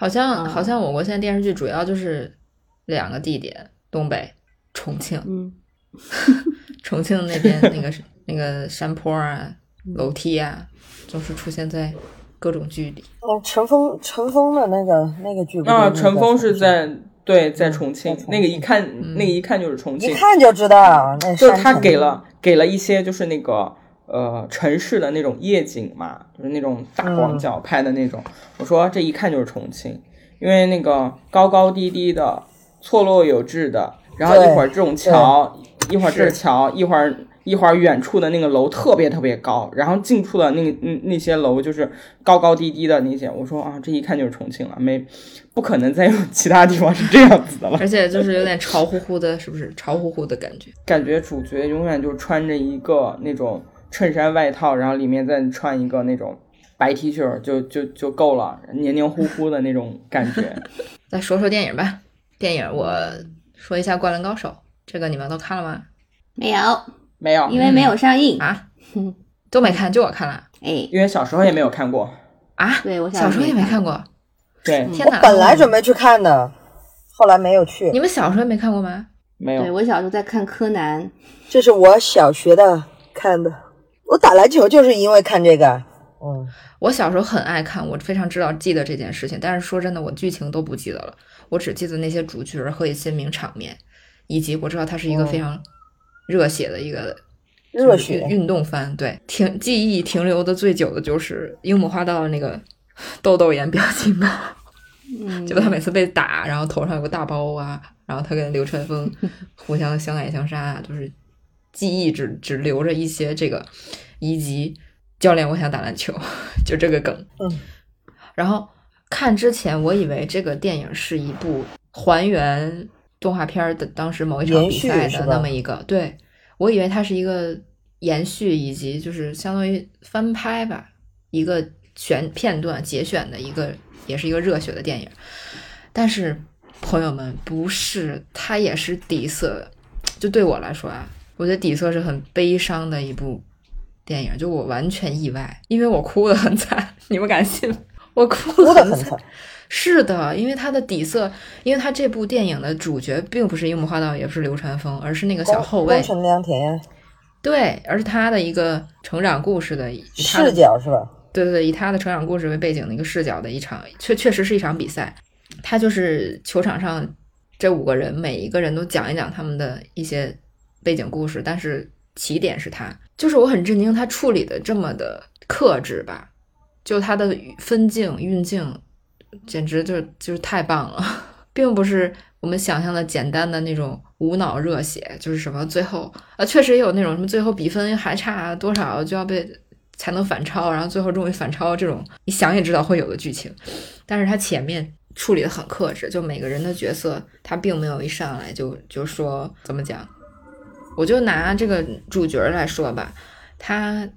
好像
嗯
好像我国现在电视剧主要就是两个地点：东北、重庆。
嗯，
重庆那边那个那个山坡啊、楼梯啊，总是出现在各种剧里。
嗯，陈峰陈峰的那个那个剧
啊，陈峰是在对在重庆
在，重
那个一
庆
看那个一看就是重庆一，
看就知道，那
就是他给了给了一些就是那个呃城市的那种夜景嘛，就是那种大广角拍的那种。我说这一看就是重庆，因为那个高高低低的、错落有致的，然后一会儿这种桥，一会儿这是桥，一会儿。一会儿远处的那个楼特别特别高，然后近处的那个那那些楼就是高高低低的那些。我说啊，这一看就是重庆了，没不可能再有 其他地方是这样子的了。
而且就是有点潮乎乎的，是不是潮乎乎的感觉？
感觉主角永远就穿着一个那种衬衫外套，然后里面再穿一个那种白 T 恤，就就就够了，黏黏糊糊的那种感觉。
再说说电影吧，电影我说一下《灌篮高手》，这个你们都看了吗？
没有，
没有，
因为没有上映。
啊，都没看，就我看了
哎，
因为小时候也没有看过。
啊。
对我
小时候也没看过，
对，
天哪！
我本来准备去看的，后来没有去
你。们小时候没看过吗？
没有。
对我小时候在看柯南，
这是我小学的看的，我打篮球就是因为看这个。嗯，
我小时候很爱看，我非常知道记得这件事情，但是说真的，我剧情都不记得了，我只记得那些主角和一些名场面，以及我知道它是一个非常热血的一个就是
热血
运运动番。对，停记忆停留的最久的就是樱木花道那个 豆豆眼表情包，
嗯，
就他每次被打，然后头上有个大包啊，然后他跟流川枫互相相爱相杀啊，就是记忆只只留着一些这个，以及教练我想打篮球，就这个梗。
嗯，
然后看之前我以为这个电影是一部还原动画片儿的当时某一场比赛的那么一个，对我以为它是一个延续以及就是相当于翻拍吧，一个选片段节选的一个，也是一个热血的电影。但是朋友们不是，它也是底色，就对我来说啊，我觉得底色是很悲伤的一部电影，就我完全意外，因为我哭得很惨，你们敢信？我哭
哭
得很惨。是的，因为它的底色，因为它这部电影的主角并不是樱木花道，也不是流川枫，而是那个小后卫
宫。城良田
对，而是他的一个成长故事的
视角是吧？
对对对，以他的成长故事为背景的一个视角的一场，确确实是一场比赛。他就是球场上这五个人，每一个人都讲一讲他们的一些背景故事，但是起点是他。就是我很震惊，他处理的这么的克制吧，就他的分镜、运镜简直就就是太棒了，并不是我们想象的简单的那种无脑热血，就是什么最后啊，确实也有那种什么最后比分还差多少就要被才能反超，然后最后终于反超这种，你想也知道会有的剧情，但是他前面处理的很克制，就每个人的角色他并没有一上来就就说怎么讲，我就拿这个主角来说吧，他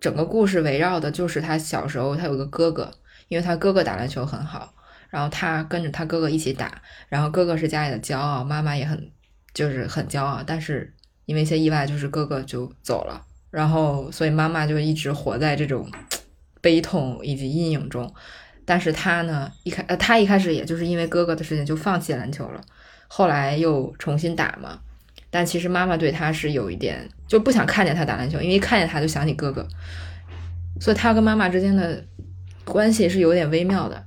整个故事围绕的就是他小时候他有个哥哥。因为他哥哥打篮球很好，然后他跟着他哥哥一起打，然后哥哥是家里的骄傲，妈妈也很就是很骄傲，但是因为一些意外，就是哥哥就走了，然后所以妈妈就一直活在这种 悲痛以及阴影中。但是他呢，一开呃他一开始也就是因为哥哥的事情就放弃篮球了，后来又重新打嘛。但其实妈妈对他是有一点就不想看见他打篮球，因为一看见他就想起哥哥，所以他跟妈妈之间的。关系是有点微妙的，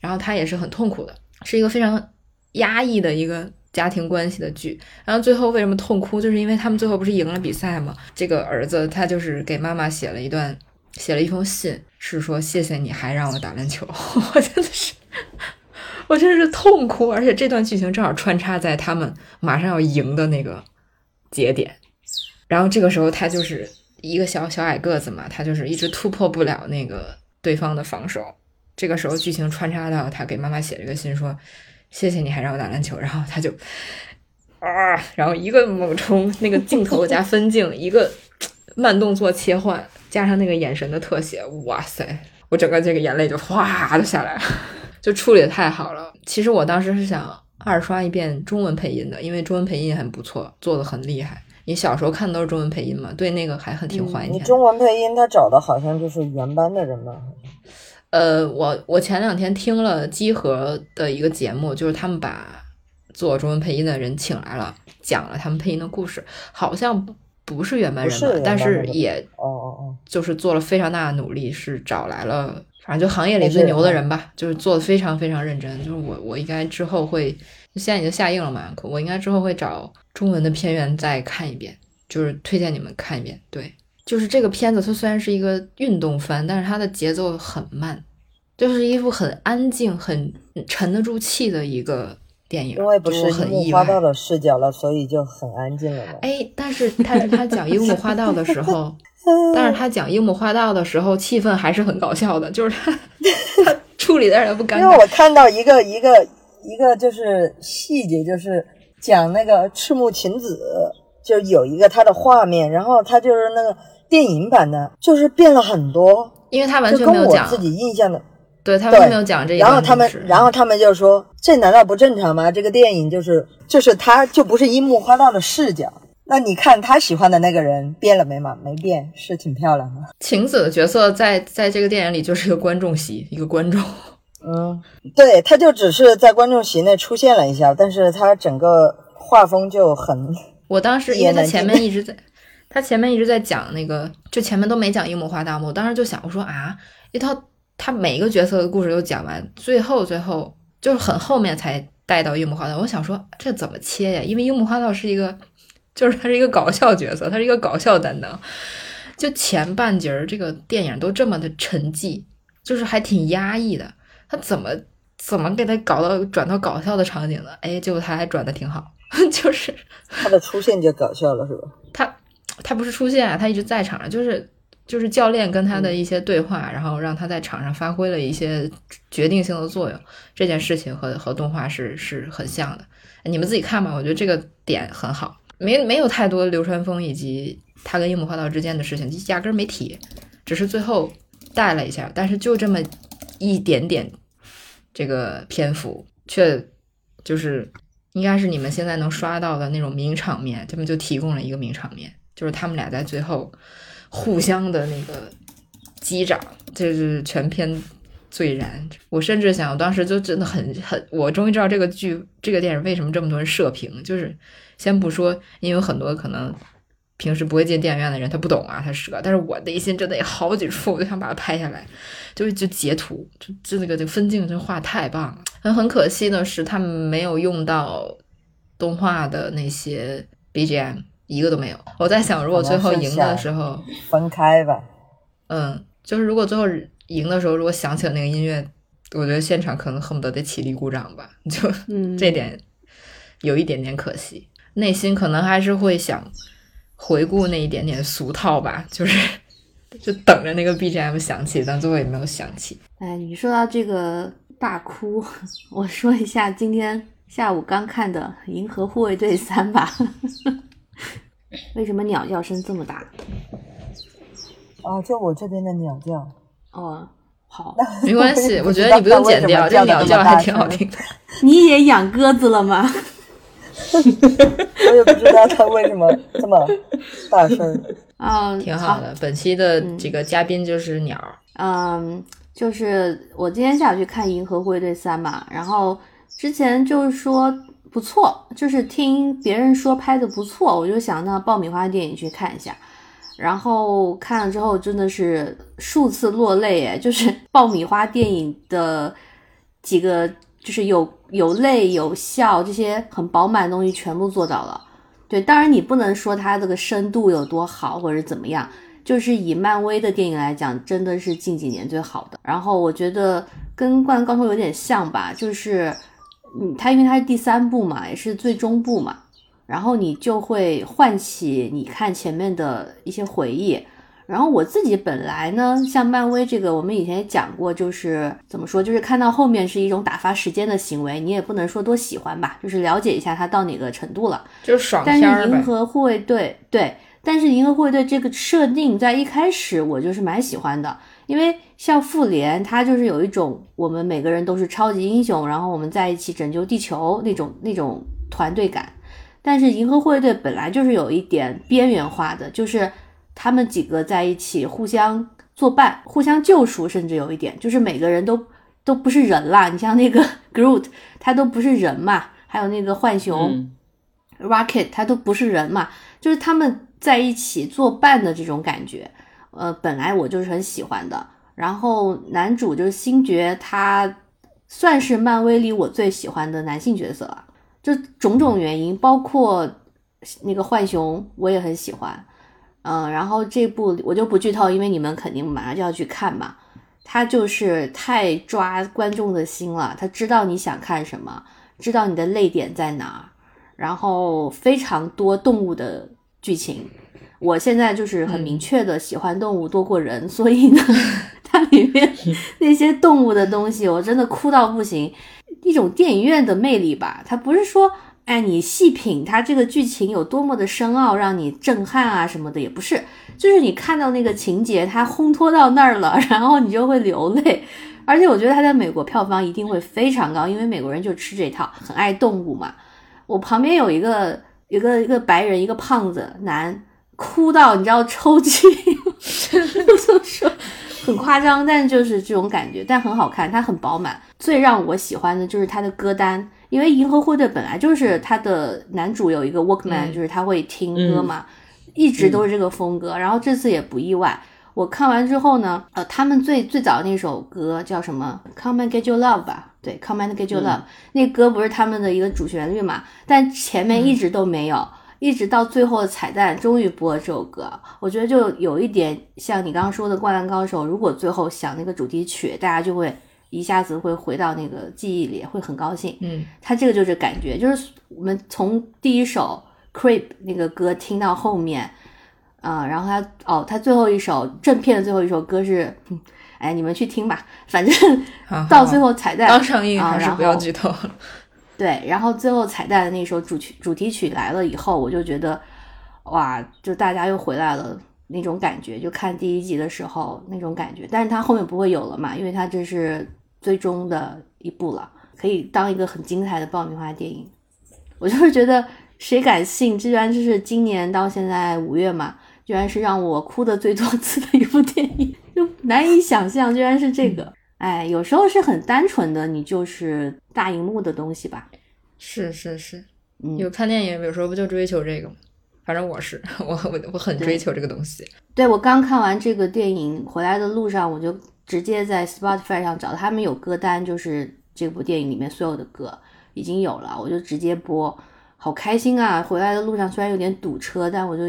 然后他也是很痛苦的，是一个非常压抑的一个家庭关系的剧。然后最后为什么痛哭，就是因为他们最后不是赢了比赛吗？这个儿子他就是给妈妈写了一段，写了一封信，是说谢谢你还让我打篮球。我真的是，我真是痛哭，而且这段剧情正好穿插在他们马上要赢的那个节点。然后这个时候他就是一个小小矮个子嘛，他就是一直突破不了那个。对方的防守，这个时候剧情穿插到他给妈妈写了一个信，说谢谢你还让我打篮球，然后他就啊，然后一个猛冲，那个镜头加分镜，一个慢动作切换，加上那个眼神的特写，哇塞，我整个这个眼泪就哗就下来了，就处理的太好了。其实我当时是想二刷一遍中文配音的，因为中文配音很不错，做的很厉害。你小时候看的都是中文配音嘛？对那个还很挺怀念。
你中文配音他找的好像就是原班的人吧？
呃，我我前两天听了机核的一个节目，就是他们把做中文配音的人请来了，讲了他们配音的故事，好像不是原班人马，但是也
哦哦哦，
就是做了非常大的努力，是找来了，反正就行业里最牛的人吧，就是做的非常非常认真。就是我我应该之后会。现在已经下映了嘛？我应该之后会找中文的片源再看一遍，就是推荐你们看一遍。对，就是这个片子，它虽然是一个运动番，但是它的节奏很慢，就是一部很安静、很沉得住气的一个电影。
因为不
是
樱木花道的视角了，所以就很安静了嘛。
哎，但是他他讲樱木花道的时候，但是他讲樱木花道的时候，气氛还是很搞笑的，就是他他处理的也不尴尬。
因为我看到一个一个。一个就是细节，就是讲那个赤木晴子，就有一个他的画面，然后他就是那个电影版的，就是变了很多，
因为他完全没有讲
自己印象的，
对他完全没有讲这一
然后他们，然后他们就说，这难道不正常吗？这个电影就是就是他就不是樱木花道的视角，那你看他喜欢的那个人变了没嘛？没变，是挺漂亮的。
晴子的角色在在这个电影里就是一个观众席，一个观众。
嗯，对，他就只是在观众席内出现了一下，但是他整个画风就很……
我当时因为他前面一直在，他前面一直在讲那个，就前面都没讲樱木花道嘛，我当时就想，我说啊，一套他每一个角色的故事都讲完，最后最后就是很后面才带到樱木花道，我想说这怎么切呀？因为樱木花道是一个，就是他是一个搞笑角色，他是一个搞笑担当，就前半截儿这个电影都这么的沉寂，就是还挺压抑的。他怎么怎么给他搞到转到搞笑的场景的？哎，结果他还转的挺好，就是
他的出现就搞笑了，是吧？
他他不是出现啊，他一直在场上，就是就是教练跟他的一些对话，然后让他在场上发挥了一些决定性的作用。这件事情和和动画是是很像的，你们自己看吧。我觉得这个点很好，没没有太多流川枫以及他跟樱木花道之间的事情，压根儿没提，只是最后带了一下，但是就这么。一点点这个篇幅，却就是应该是你们现在能刷到的那种名场面，他们就提供了一个名场面，就是他们俩在最后互相的那个击掌，这是全篇最燃。我甚至想，我当时就真的很很，我终于知道这个剧这个电影为什么这么多人射评，就是先不说，因为很多可能。平时不会进电影院的人，他不懂啊，他射。但是我内心真的有好几处，我就想把它拍下来，就是就截图，就就那个就分镜，这画太棒了。很很可惜的是，他们没有用到动画的那些 BGM，一个都没有。我在想，如果最后赢的时候
分开吧。
嗯，就是如果最后赢的时候，如果响起了那个音乐，我觉得现场可能恨不得得起立鼓掌吧，就
嗯，
这点有一点点可惜，内心可能还是会想回顾那一点点俗套吧，就是就等着那个 BGM 响起，但最后也没有响起。
哎，你说到这个大哭，我说一下今天下午刚看的《银河护卫队三》吧。为什么鸟叫声这么大？
啊，就我这边的鸟叫，
哦，好，
没关系，我觉得你不用剪掉，这鸟叫还挺好听的。
你也养鸽子了吗？
我也不知道它为什么这么大声。
啊，
挺好的。本期的这个嘉宾就是鸟儿，
嗯，就是我今天下午去看《银河护卫队三》嘛，然后之前就是说不错，就是听别人说拍的不错，我就想到爆米花电影去看一下，然后看了之后真的是数次落泪，哎，就是 爆米花电影的几个，就是有有泪有笑这些很饱满的东西全部做到了。对，当然你不能说它这个深度有多好或者怎么样，就是以漫威的电影来讲，真的是近几年最好的。然后我觉得跟《灌篮高手》有点像吧，就是嗯，它因为它是第三部嘛，也是最终部嘛，然后你就会唤起你看前面的一些回忆。然后我自己本来呢，像漫威这个，我们以前也讲过，就是怎么说，就是看到后面是一种打发时间的行为，你也不能说多喜欢吧，就是了解一下它到哪个程度了。
就是爽
但是银。河护卫队对，但是银河护卫队这个设定在一开始我就是蛮喜欢的，因为像复联，它就是有一种我们每个人都是超级英雄，然后我们在一起拯救地球那种那种团队感。但是银河护卫队本来就是有一点边缘化的，就是他们几个在一起互相作伴、互相救赎，甚至有一点就是每个人都都不是人啦。你像那个 Groot，他都不是人嘛，还有那个浣熊。
嗯
Rocket，他都不是人嘛，就是他们在一起作伴的这种感觉，呃，本来我就是很喜欢的。然后男主就是星爵，他算是漫威里我最喜欢的男性角色了，就种种原因，包括那个浣熊，我也很喜欢。嗯，然后这部我就不剧透，因为你们肯定马上就要去看嘛。他就是太抓观众的心了，他知道你想看什么，知道你的泪点在哪儿。然后非常多动物的剧情。我现在就是很明确的喜欢动物多过人，所以呢，它里面 那些动物的东西，我真的哭到不行。一种电影院的魅力吧，它不是说，哎，你细品它这个剧情有多么的深奥，让你震撼啊什么的，也不是，就是你看到那个情节，它烘托到那儿了，然后你就会流泪。而且我觉得它在美国票房一定会非常高，因为美国人就吃这套，很爱动物嘛。我旁边有一个一个一个白人，一个胖子男，哭到你知道抽筋，就说很夸张，但就是这种感觉，但很好看，它很饱满。最让我喜欢的就是它的歌单，因为《银河护卫队》本来就是它的男主有一个 Walkman，、
嗯
就是他会听歌嘛，一直都是这个风格，然后这次也不意外。我看完之后呢，呃，他们最最早那首歌叫什么？Come and get your love 吧，对，Come and get your love，、那歌不是他们的一个主旋律嘛？但前面一直都没有，一直到最后的彩蛋终于播了这首歌。我觉得就有一点像你刚刚说的《灌篮高手》，如果最后响那个主题曲，大家就会一下子会回到那个记忆里，会很高兴。
嗯，
他这个就是感觉，就是我们从第一首《Creep》那个歌听到后面，啊、然后他哦，他最后一首正片的最后一首歌是，嗯哎，你们去听吧，反正到最后彩蛋
刚上映还是不要剧透了。
对，然后最后彩蛋的那首主曲主题曲来了以后，我就觉得，哇，就大家又回来了那种感觉，就看第一集的时候那种感觉。但是它后面不会有了嘛，因为它这是最终的一部了，可以当一个很精彩的爆米花电影。我就是觉得，谁敢信，居然就是今年到现在五月嘛，居然是让我哭的最多次的一部电影，就难以想象，居然是这个。哎，有时候是很单纯的，你就是大荧幕的东西吧。
是是是，
嗯
有看电影有时候不就追求这个吗？反正我是 我我我很追求这个东西。
对我刚看完这个电影回来的路上，我就直接在 Spotify 上找他们有歌单，就是这部电影里面所有的歌已经有了，我就直接播，好开心啊！回来的路上虽然有点堵车，但我就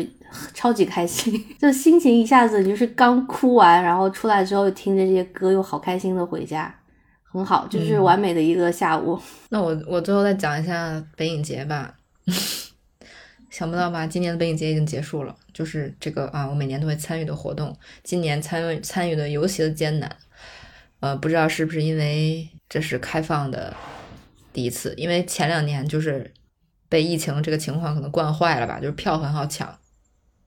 超级开心，就心情一下子就是刚哭完，然后出来之后又听着这些歌，又好开心的回家，很很好，就是完美的一个下午。
那我我最后再讲一下北影节吧。想不到吧？今年的北影节已经结束了，就是这个啊，我每年都会参与的活动，今年参与参与的尤其的艰难。呃，不知道是不是因为这是开放的第一次，因为前两年就是被疫情这个情况可能惯坏了吧，就是票很好抢，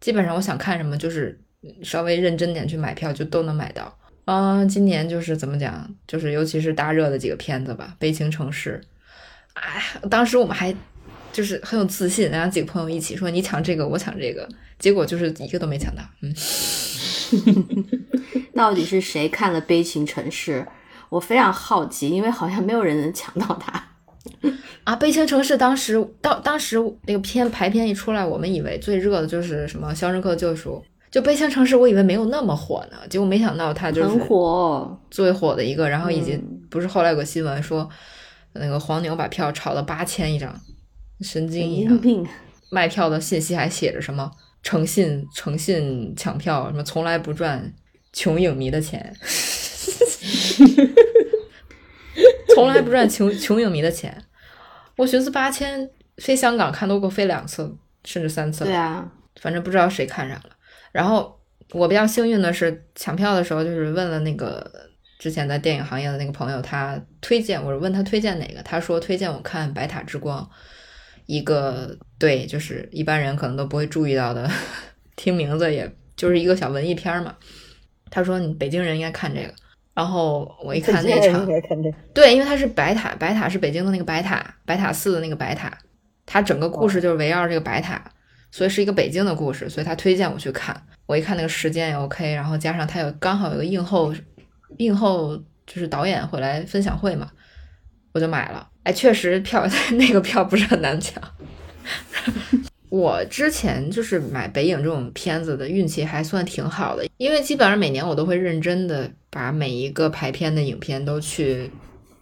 基本上我想看什么就是稍微认真点去买票就都能买到。啊，今年就是怎么讲，就是尤其是大热的几个片子吧，《悲情城市》。哎，当时我们还就是很有自信，然后几个朋友一起说你抢这个，我抢这个，结果就是一个都没抢到。嗯，
到底是谁看了《悲情城市》？我非常好奇，因为好像没有人能抢到它。
啊，《悲情城市》当时当当时那个片排片一出来，我们以为最热的就是什么《肖申克救赎》。就《悲情城市》，我以为没有那么火呢，结果没想到它就是
很火，
最火的一个。然后以及不是后来有个新闻说，那个黄牛把票炒到八千一张，神经一样。
病。
卖票的信息还写着什么诚信诚信抢票，什么从来不赚穷影迷的钱，从来不赚穷穷影迷的钱。我寻思八千飞香港看都够飞两次甚至三次了。
对啊，
反正不知道谁看上了。然后我比较幸运的是，抢票的时候就是问了那个之前在电影行业的那个朋友，他推荐我问他推荐哪个，他说推荐我看《白塔之光》，一个对，就是一般人可能都不会注意到的，听名字也就是一个小文艺片嘛。他说你北京人应该看这个，然后我一看那场，对，因为它是白塔，白塔是北京的那个白塔，白塔寺的那个白塔，它整个故事就是围绕这个白塔。所以是一个北京的故事，所以他推荐我去看。我一看那个时间也 OK，然后加上他有刚好有个映后，映后就是导演回来分享会嘛，我就买了。哎，确实票 那个票不是很难抢。我之前就是买北影这种片子的运气还算挺好的，因为基本上每年我都会认真的把每一个排片的影片都去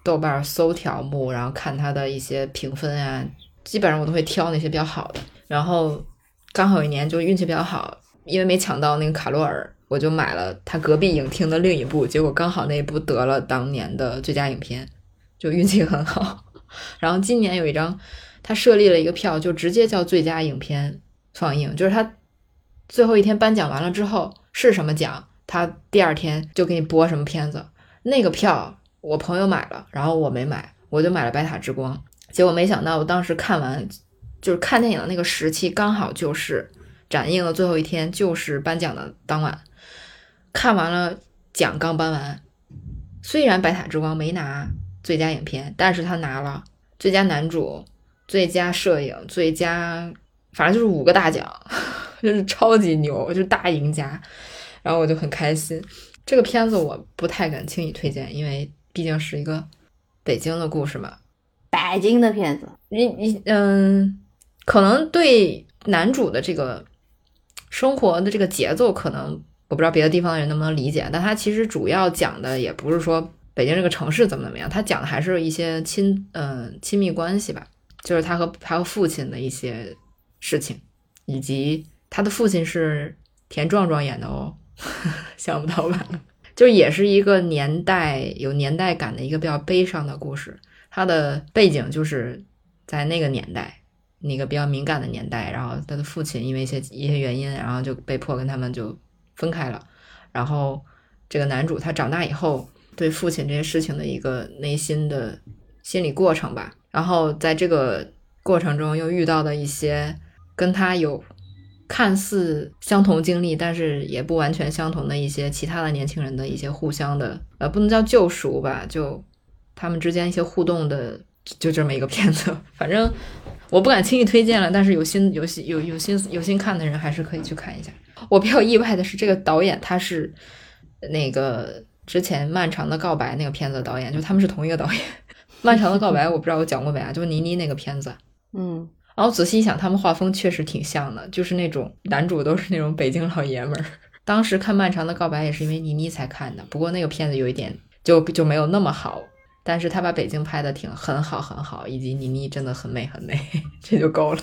豆瓣搜条目，然后看它的一些评分啊，基本上我都会挑那些比较好的，然后。刚好有一年就运气比较好，因为没抢到那个卡洛尔，我就买了他隔壁影厅的另一部，结果刚好那一部得了当年的最佳影片，就运气很好。然后今年有一张，他设立了一个票，就直接叫最佳影片放映，就是他最后一天颁奖完了之后是什么奖，他第二天就给你播什么片子。那个票我朋友买了，然后我没买，我就买了《白塔之光》，结果没想到我当时看完。就是看电影的那个时期，刚好就是展映的最后一天，就是颁奖的当晚。看完了奖刚颁完，虽然《白塔之光》没拿最佳影片，但是他拿了最佳男主、最佳摄影、最佳，反正就是五个大奖，就是超级牛，就是大赢家。然后我就很开心。这个片子我不太敢轻易推荐，因为毕竟是一个北京的故事嘛。
北京的片子，
你你嗯。可能对男主的这个生活的这个节奏，可能我不知道别的地方的人能不能理解，但他其实主要讲的也不是说北京这个城市怎么怎么样，他讲的还是一些亲嗯亲密关系吧，就是他和他和父亲的一些事情，以及他的父亲是田壮壮演的哦，想不到吧？就也是一个年代有年代感的一个比较悲伤的故事，它的背景就是在那个年代。那个比较敏感的年代，然后他的父亲因为一些一些原因，然后就被迫跟他们就分开了。然后这个男主他长大以后对父亲这些事情的一个内心的心理过程吧。然后在这个过程中又遇到的一些跟他有看似相同经历，但是也不完全相同的一些其他的年轻人的一些互相的呃不能叫救赎吧，就他们之间一些互动的就这么一个片子，反正。我不敢轻易推荐了，但是有心有心有有心有心看的人还是可以去看一下。我比较意外的是，这个导演他是那个之前《漫长的告白》那个片子的导演，就他们是同一个导演。《漫长的告白》我不知道我讲过没啊？就是倪妮那个片子。
嗯。
然后仔细一想，他们画风确实挺像的，就是那种男主都是那种北京老爷们儿。当时看《漫长的告白》也是因为倪妮才看的，不过那个片子有一点就就没有那么好。但是他把北京拍的挺很好很好，以及倪妮真的很美很美，这就够了。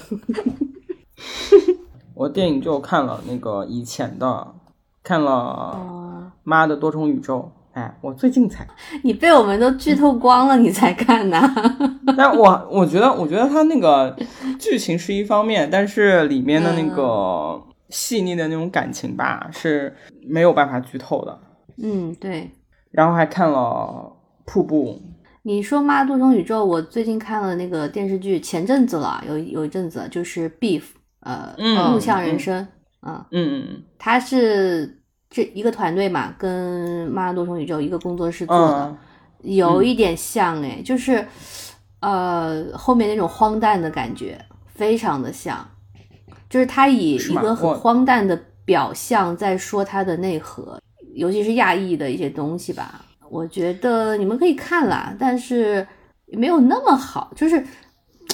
我电影就看了那个以前的，看了《妈的多重宇宙》，哎，我最近才，
你被我们都剧透光了，你才看呢？
但我我觉得，我觉得它那个剧情是一方面，但是里面的那个细腻的那种感情吧，是没有办法剧透的。
嗯，对。
然后还看了瀑布。
你说《妈多重宇宙》，我最近看了那个电视剧，前阵子了，有有一阵子，就是《Beef》，呃，
嗯
录像人生，嗯，
嗯嗯
它是这一个团队嘛，跟《妈多重宇宙》一个工作室做的，
嗯
有一点像哎，就是呃后面那种荒诞的感觉，非常的像，就是他以一个很荒诞的表象在说他的内核，尤其是亚裔的一些东西吧。我觉得你们可以看啦，但是没有那么好。就是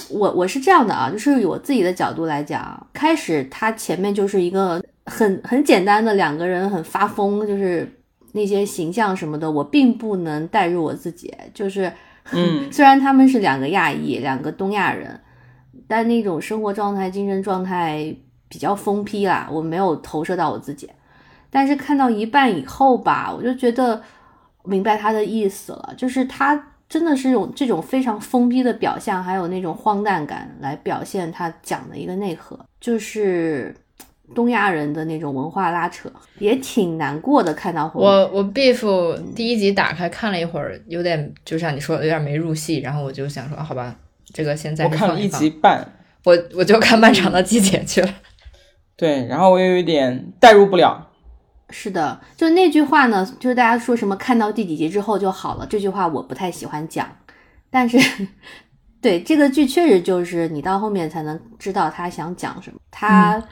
我我是这样的啊，就是以我自己的角度来讲，开始他前面就是一个很很简单的两个人很发疯，就是那些形象什么的，我并不能带入我自己。就是，
嗯
虽然他们是两个亚裔，两个东亚人，但那种生活状态、精神状态比较疯批啦，我没有投射到我自己。但是看到一半以后吧，我就觉得明白他的意思了，就是他真的是用这种非常疯逼的表象，还有那种荒诞感来表现他讲的一个内核，就是东亚人的那种文化拉扯，也挺难过的。看到
我我 Beef 第一集打开看了一会儿，有点就像你说的，有点没入戏，然后我就想说，啊好吧，这个现在
我看了一集半，
我我就看漫长的季节去了。
对，然后我有一点代入不了。
是的，就那句话呢，就是大家说什么看到第几集之后就好了，这句话我不太喜欢讲，但是 对这个剧确实就是你到后面才能知道他想讲什么。他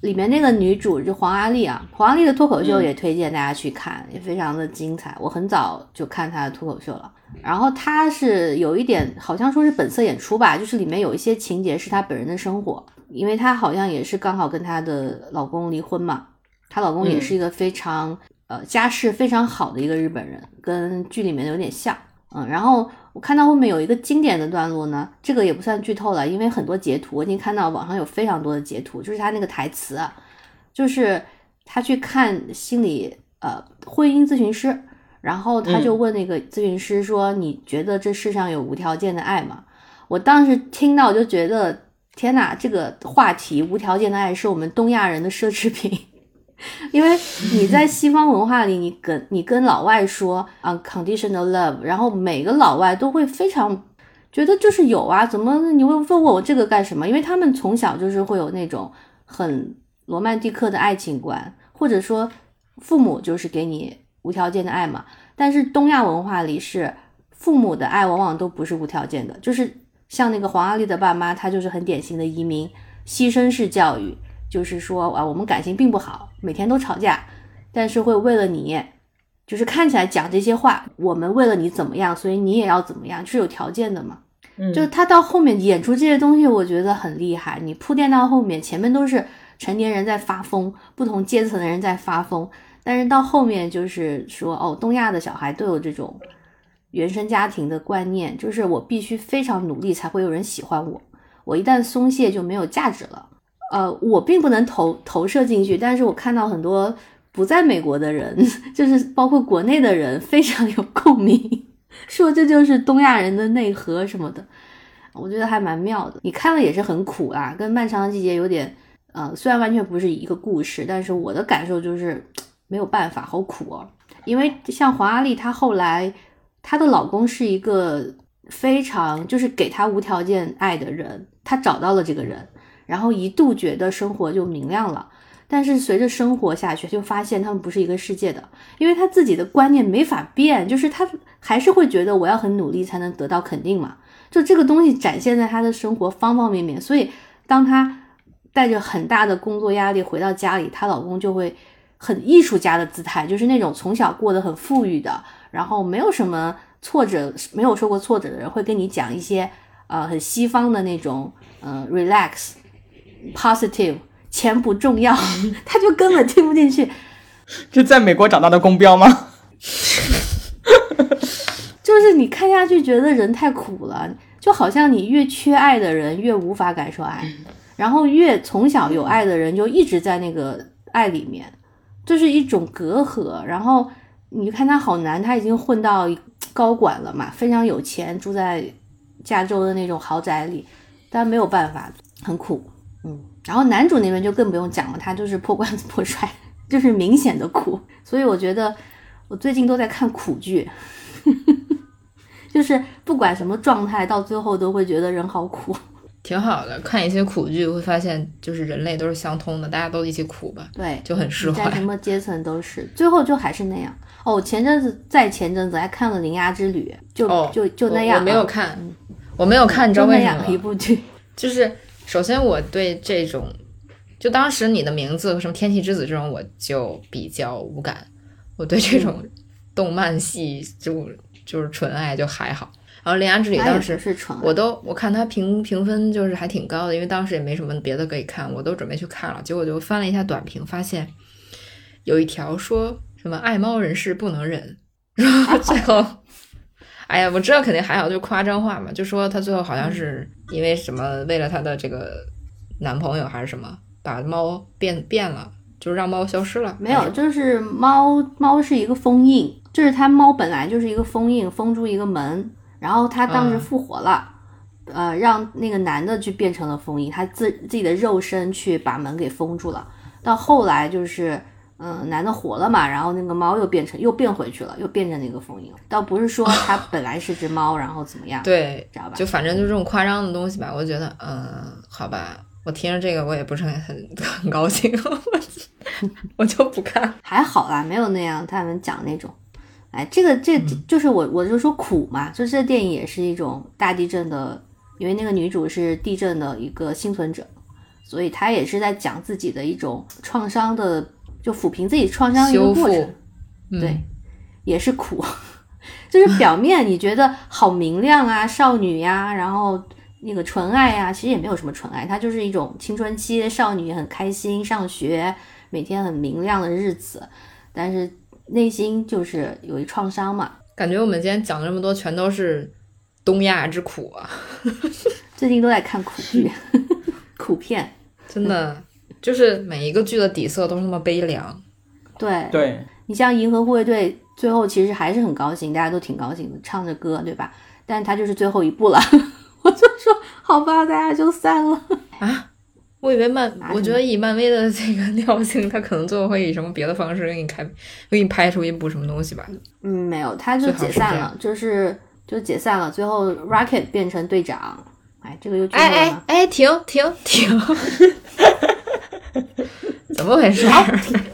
里面那个女主就黄阿丽啊，黄阿丽的脱口秀也推荐大家去看，也非常的精彩。我很早就看她的脱口秀了，然后她是有一点好像说是本色演出吧，就是里面有一些情节是她本人的生活，因为她好像也是刚好跟她的老公离婚嘛。她老公也是一个非常、呃家世非常好的一个日本人，跟剧里面的有点像。嗯，然后我看到后面有一个经典的段落呢，这个也不算剧透了，因为很多截图我已经看到网上有非常多的截图，就是他那个台词啊，就是他去看心理呃婚姻咨询师，然后他就问那个咨询师说：“你觉得这世上有无条件的爱吗？”我当时听到我就觉得，天哪，这个话题无条件的爱是我们东亚人的奢侈品。因为你在西方文化里，你跟你跟老外说 unconditional love，然后每个老外都会非常觉得就是有啊，怎么你会问我这个干什么？因为他们从小就是会有那种很罗曼蒂克的爱情观，或者说父母就是给你无条件的爱嘛。但是东亚文化里是父母的爱往往都不是无条件的，就是像那个黄阿丽的爸妈，他就是很典型的移民牺牲式教育。就是说啊，我们感情并不好，每天都吵架，但是会为了你，就是看起来讲这些话，我们为了你怎么样，所以你也要怎么样，是有条件的嘛。
嗯
就是他到后面演出这些东西，我觉得很厉害。你铺垫到后面，前面都是成年人在发疯，不同阶层的人在发疯，但是到后面就是说，哦，东亚的小孩都有这种原生家庭的观念，就是我必须非常努力才会有人喜欢我，我一旦松懈就没有价值了。呃，我并不能投投射进去，但是我看到很多不在美国的人，就是包括国内的人，非常有共鸣，说这就是东亚人的内核什么的，我觉得还蛮妙的。你看了也是很苦啊，跟《漫长的季节》有点，呃，虽然完全不是一个故事，但是我的感受就是没有办法，好苦哦。因为像黄阿丽，她后来她的老公是一个非常就是给她无条件爱的人，她找到了这个人。然后一度觉得生活就明亮了，但是随着生活下去，就发现他们不是一个世界的，因为他自己的观念没法变，就是他还是会觉得我要很努力才能得到肯定嘛，就这个东西展现在他的生活方方面面，所以当他带着很大的工作压力回到家里，她老公就会很艺术家的姿态，就是那种从小过得很富裕的，然后没有什么挫折，没有受过挫折的人，会跟你讲一些呃很西方的那种呃 relax。Positive 钱不重要，他就根本听不进去。
这在美国长大的公标吗？
就是你看下去觉得人太苦了，就好像你越缺爱的人越无法感受爱，然后越从小有爱的人就一直在那个爱里面，这是一种隔阂。然后你看他好难，他已经混到高管了嘛，非常有钱，住在加州的那种豪宅里，但没有办法，很苦。嗯，然后男主那边就更不用讲了，他就是破罐子破摔，就是明显的苦。所以我觉得我最近都在看苦剧，就是不管什么状态，到最后都会觉得人好苦。
挺好的，看一些苦剧会发现，就是人类都是相通的，大家都一起苦吧，
对，
就很释
怀在什。么阶层都是，最后就还是那样。哦，前阵子在前阵子还看了《铃芽之旅》，就、
哦，
就就那样、
我，我没有看，我没有看，你知道为什
就那样一？部剧。
就是首先我对这种，就当时你的名字和什么天气之子这种，我就比较无感。我对这种动漫系就就是纯爱就还好。然后《铃芽之旅》当时
是纯爱
我都我看它评评分就是还挺高的，因为当时也没什么别的可以看，我都准备去看了，结果就翻了一下短评，发现有一条说什么爱猫人士不能忍，然后 最后，哎呀，我知道肯定还好，就夸张话嘛，就说她最后好像是因为什么，为了她的这个男朋友还是什么，把猫变变了，就是让猫消失了，
没有，就是猫猫是一个封印，就是它猫本来就是一个封印，封住一个门，然后它当时
嗯
复活了，呃，让那个男的去变成了封印，他自自己的肉身去把门给封住了。到后来就是，嗯、男的活了嘛，然后那个猫又变成又变回去了，又变成那个封印。倒不是说它本来是只猫，然后怎么样，
对，
知道吧？
就反正就这种夸张的东西吧，我觉得，嗯，好吧，我听着这个我也不是很很很高兴，我我就不看。
还好啦，没有那样他们讲那种。哎，这个这就是我我就说苦嘛，就这电影也是一种大地震的，因为那个女主是地震的一个幸存者，所以她也是在讲自己的一种创伤的，就抚平自己创伤的一个
修复。
过程。
嗯、
对，也是苦，就是表面你觉得好明亮啊，少女呀、然后那个纯爱呀、其实也没有什么纯爱，它就是一种青春期少女很开心上学，每天很明亮的日子，但是内心就是有一创伤嘛。
感觉我们今天讲了这么多，全都是东亚之苦啊，
最近都在看苦剧、苦片，
真的，就是每一个剧的底色都是那么悲凉。
对
对，
你像《银河护卫队》，最后其实还是很高兴，大家都挺高兴的，唱着歌，对吧？但他就是最后一步了，我就说好吧，大家就散了啊。
我以为漫，我觉得以漫威的这个尿性，他可能最后会以什么别的方式给你开，给你拍出一部什么东西吧。
嗯，没有，他就解散了
是，
就是就解散了，最后 Rocket 变成队长，哎，这个又剧透
哎
了
哎，停停停！怎么回事？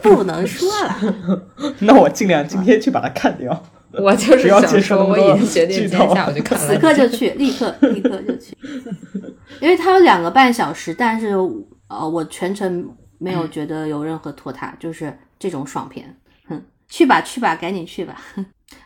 不能说了，
那我尽量今天去把它看掉。
我就是想说，我已经决定今天下午就看了。
此刻就去，立刻立刻就去，因为它有两个半小时，但是呃，我全程没有觉得有任何拖沓，就是这种爽片，哼，去吧去吧，赶紧去吧，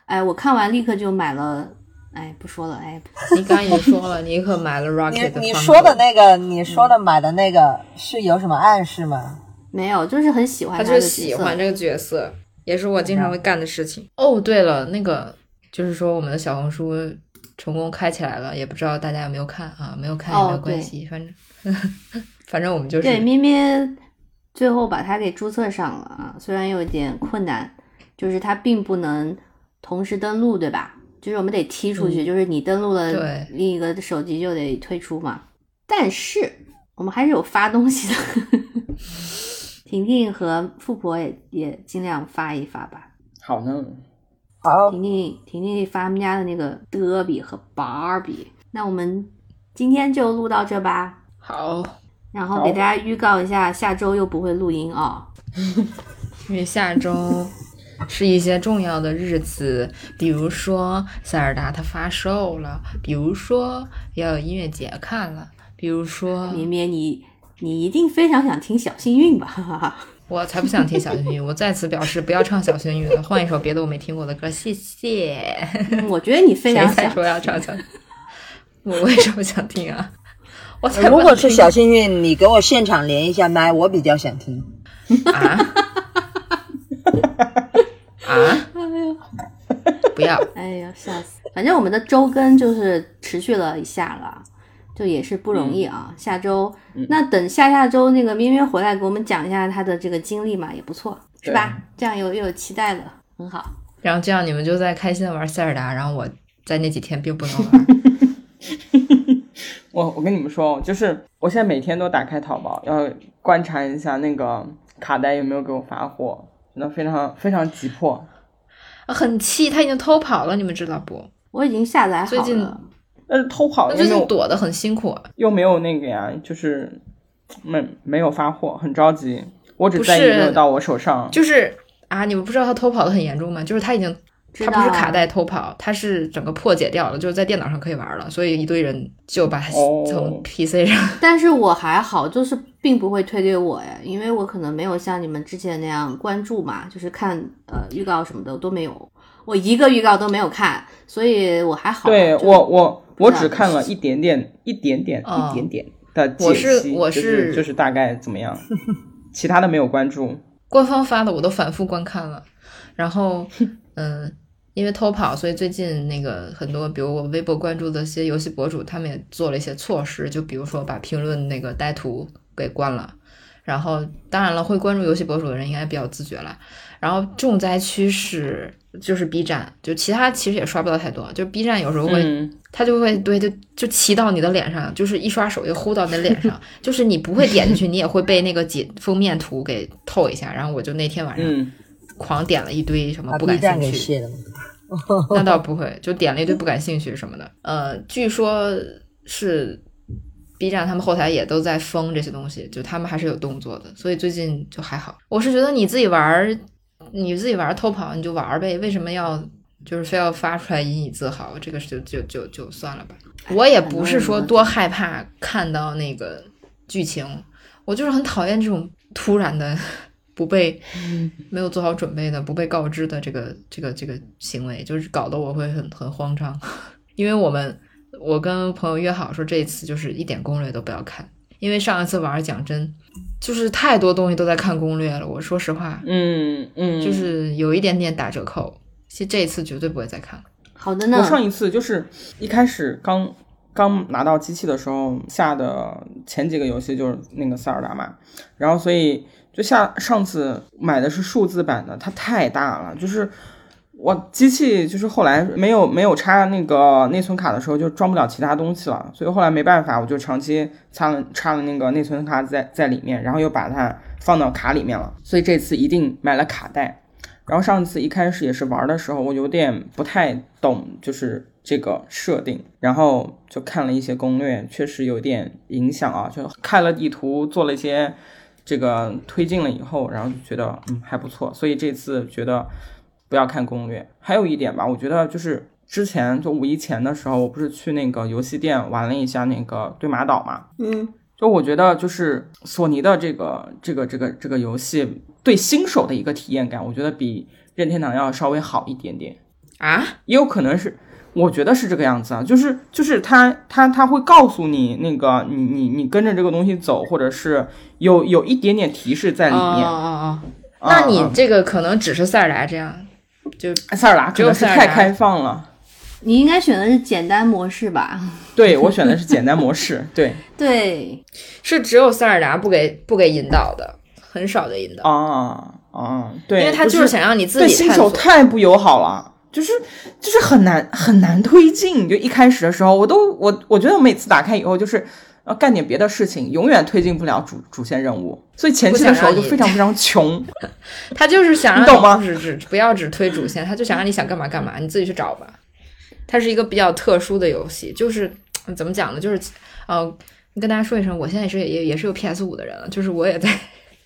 哎，我看完立刻就买了，哎，不说了，哎，
你刚刚已经说了，你可买了 Rocket
你说的那个，你说的买的那个是有什么暗示吗？
没有，就是很喜欢
他就是
的角色
喜欢这个角色，也是我经常会干的事情。哦，对了，那个就是说我们的小红书成功开起来了，也不知道大家有没有看啊？没有看也没有关系，反正 反正我们就是
对，咩咩最后把它给注册上了啊，虽然有点困难，就是它并不能同时登录，对吧？就是我们得踢出去，就是你登录了另一个手机就得退出嘛。但是我们还是有发东西的，婷婷和富婆也也尽量发一发吧。
好呢，
好，
婷婷婷婷发他们家的那个德比和芭比，那我们今天就录到这吧。
好，
然后给大家预告一下，下周又不会录音啊、
因为下周是一些重要的日子，比如说塞尔达它发售了，比如说要有音乐节看了，比如说
绵绵，你你一定非常想听小幸运吧？哈哈哈。
我才不想听小幸运，我再次表示不要唱小幸运了，换一首别的我没听过的歌，谢谢。
嗯我觉得你非常想
才说要唱小？我为什么想听啊？我才不
如果是小幸运，你给我现场连一下麦，我比较想听。
啊啊！不要，
哎呀，笑死！反正我们的周更就是持续了一下了，就也是不容易啊。下周那等下下周那个咩咩回来给我们讲一下他的这个经历嘛，也不错，是吧？这样有又有期待了，很好。
然后这样你们就在开心的玩塞尔达，然后我在那几天并不能玩。
我我跟你们说，就是我现在每天都打开淘宝，要观察一下那个卡带有没有给我发货，真的非常非常急迫。
很气，他已经偷跑了，你们知道不？
我已经下载好
最近
了。
但是偷跑
那最近躲得很辛苦啊。
又没有那个呀，就是没没有发货，很着急。我只
不
在意
是
没有到我手上。
就是啊，你们不知道他偷跑的很严重吗？就是他已经，
知道啊
他不是卡带偷跑，它是整个破解掉了，就是在电脑上可以玩了，所以一堆人就把它
哦
从 PC 上。
但是我还好，就是并不会推给我呀，因为我可能没有像你们之前那样关注嘛，就是看呃预告什么的我都没有，我一个预告都没有看，所以我还好。
对我我我只看了一点点一点点
哦
一点点的解析，
我是我
就是就是大概怎么样，其他的没有关注。
官方发的我都反复观看了，然后嗯，因为偷跑，所以最近那个很多，比如我微博关注的一些游戏博主，他们也做了一些措施，就比如说把评论那个呆图给关了。然后，当然了，会关注游戏博主的人应该比较自觉了。然后重灾区是就是 B 站，就其他其实也刷不到太多，就 B 站有时候会
嗯，
它就会对就就骑到你的脸上，就是一刷手就呼到你的脸上，就是你不会点进去，你也会被那个解封面图给透一下。然后我就那天晚上
嗯，
狂点了一堆什么不感兴趣？那倒不会，就点了一堆不感兴趣什么的。呃，据说是 B 站他们后台也都在封这些东西，就他们还是有动作的，所以最近就还好。我是觉得你自己玩儿，你自己玩儿偷跑你就玩儿呗，为什么要就是非要发出来引以自豪？这个就就就就算了吧。我也不是说多害怕看到那个剧情，我就是很讨厌这种突然的。不被没有做好准备的、不被告知的这个这个这个行为，就是搞得我会很很慌张。因为我们我跟朋友约好说，这一次就是一点攻略都不要看，因为上一次玩讲真，就是太多东西都在看攻略了。我说实话，
嗯嗯，
就是有一点点打折扣。其实这一次绝对不会再看了。
好的呢
我，上一次就是一开始刚刚拿到机器的时候下的前几个游戏就是那个塞尔达嘛，然后所以就下上次买的是数字版的，它太大了，就是我机器就是后来没有没有插那个内存卡的时候就装不了其他东西了，所以后来没办法，我就长期插了插了那个内存卡在在里面，然后又把它放到卡里面了，所以这次一定买了卡带。然后上次一开始也是玩的时候，我有点不太懂，就是这个设定，然后就看了一些攻略，确实有点影响啊，就看了地图，做了一些这个推进了以后，然后就觉得嗯还不错，所以这次觉得不要看攻略。还有一点吧，我觉得就是之前就五一前的时候，我不是去那个游戏店玩了一下那个对马岛嘛，
嗯，
就我觉得，就是索尼的这个这个这个这个游戏对新手的一个体验感，我觉得比任天堂要稍微好一点点。
啊，
也有可能是，我觉得是这个样子啊，就是就是他他他会告诉你那个你你你跟着这个东西走，或者是有有一点点提示在里面。
哦哦哦，
啊
那你
啊
这个可能只是塞尔达这样，就
塞尔达可
只有
能是太开放了。
你应该选的是简单模式吧？
对我选的是简单模式，对
对，
是只有塞尔达不给不给引导的，很少的引导，
啊啊，对，
因为他
就
就是想让你自
对新
己探索。
手太不友好了，就是就是很难很难推进。就一开始的时候，我都我我觉得我每次打开以后，就是要干点别的事情，永远推进不了主主线任务。所以前期的时候就非常 非常穷。
他就是想让
你懂吗
只只不要只推主线，他就想让你想干嘛干嘛，你自己去找吧。它是一个比较特殊的游戏，就是嗯怎么讲呢？就是呃，跟大家说一声，我现在也是也也是有 PS 五的人了，就是我也在，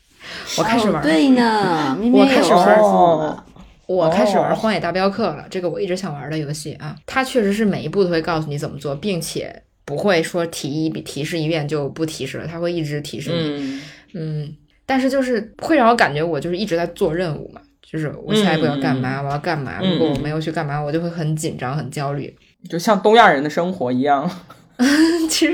我开始玩，
哦对呢，明明
我开始玩
哦
我开始玩
哦《
荒野大镖客》了，这个我一直想玩的游戏啊。它确实是每一步都会告诉你怎么做，并且不会说提一提示一遍就不提示了，它会一直提示你。
嗯
嗯，但是就是会让我感觉我就是一直在做任务嘛，就是我下一步要干嘛，我要干嘛。
嗯
如果我没有去干嘛，我就会很紧张、很焦虑。
就像东亚人的生活一样。
其实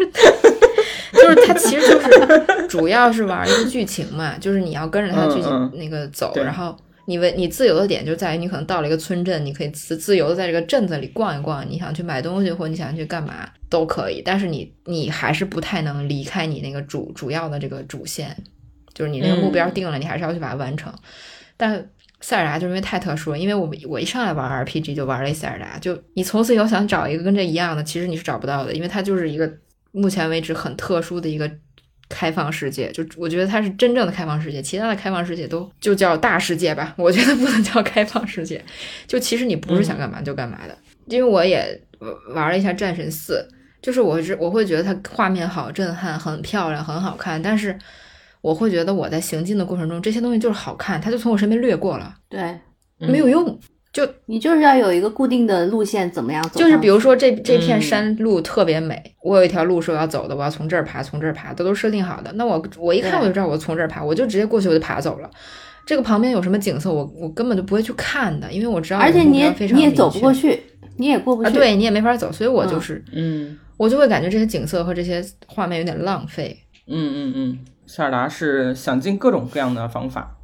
就是它，其实就是主要是玩一个剧情嘛，就是你要跟着它的剧情那个走，
对
然后你为你自由的点就在于你可能到了一个村镇，你可以自自由的在这个镇子里逛一逛，你想去买东西或者你想去干嘛都可以，但是你你还是不太能离开你那个主主要的这个主线，就是你那个目标
嗯
定了，你还是要去把它完成。但塞尔达就是因为太特殊了，因为我我一上来玩 RPG 就玩了一塞尔达，就你从此以后想找一个跟这一样的，其实你是找不到的，因为它就是一个目前为止很特殊的一个开放世界，就我觉得它是真正的开放世界，其他的开放世界都就叫大世界吧，我觉得不能叫开放世界，就其实你不是想干嘛就干嘛的，因为我也玩了一下战神四，就是我是我会觉得它画面好震撼，很漂亮，很好看，但是。我会觉得我在行进的过程中，这些东西就是好看，它就从我身边掠过了，
对，
没有用。就
你就是要有一个固定的路线，怎么样走？
就是比如说这这片山路特别美，我有一条路是我要走的，我要从这儿爬，从这儿爬，都都设定好的。那我我一看我就知道我从这儿爬，我就直接过去我就爬走了。这个旁边有什么景色，我我根本就不会去看的，因为我知道。
而且你也你也走不过去，你也过不去，
对你也没法走，所以我就是
嗯，
我就会感觉这些景色和这些画面有点浪费。
嗯嗯嗯。塞尔达是想尽各种各样的方法，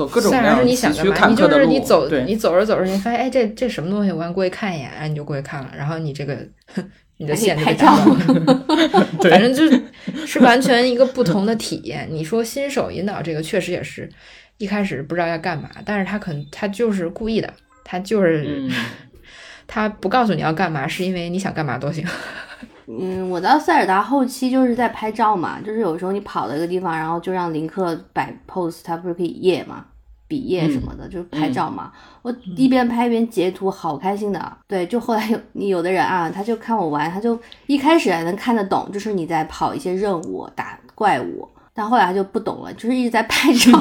走各种各样
你想
崎岖坎坷
的路。你走，你走着走着，你发现哎，这这什么东西？我想过去看一眼，哎你就过去看了，然后你这个你的线就被打断了。反正就是是完全一个不同的体验。你说新手引导这个确实也是一开始不知道要干嘛，但是他可能他就是故意的，他就是他不告诉你要干嘛，是因为你想干嘛都行。
嗯，我到塞尔达后期就是在拍照嘛，就是有时候你跑到一个地方，然后就让林克摆 pose，他不是可以耶嘛，比耶什么的，就是拍照嘛。我一边拍一边截图，好开心的。对，就后来有你 有的人啊，他就看我玩，他就一开始还能看得懂，就是你在跑一些任务打怪物，但后来他就不懂了，就是一直在拍照，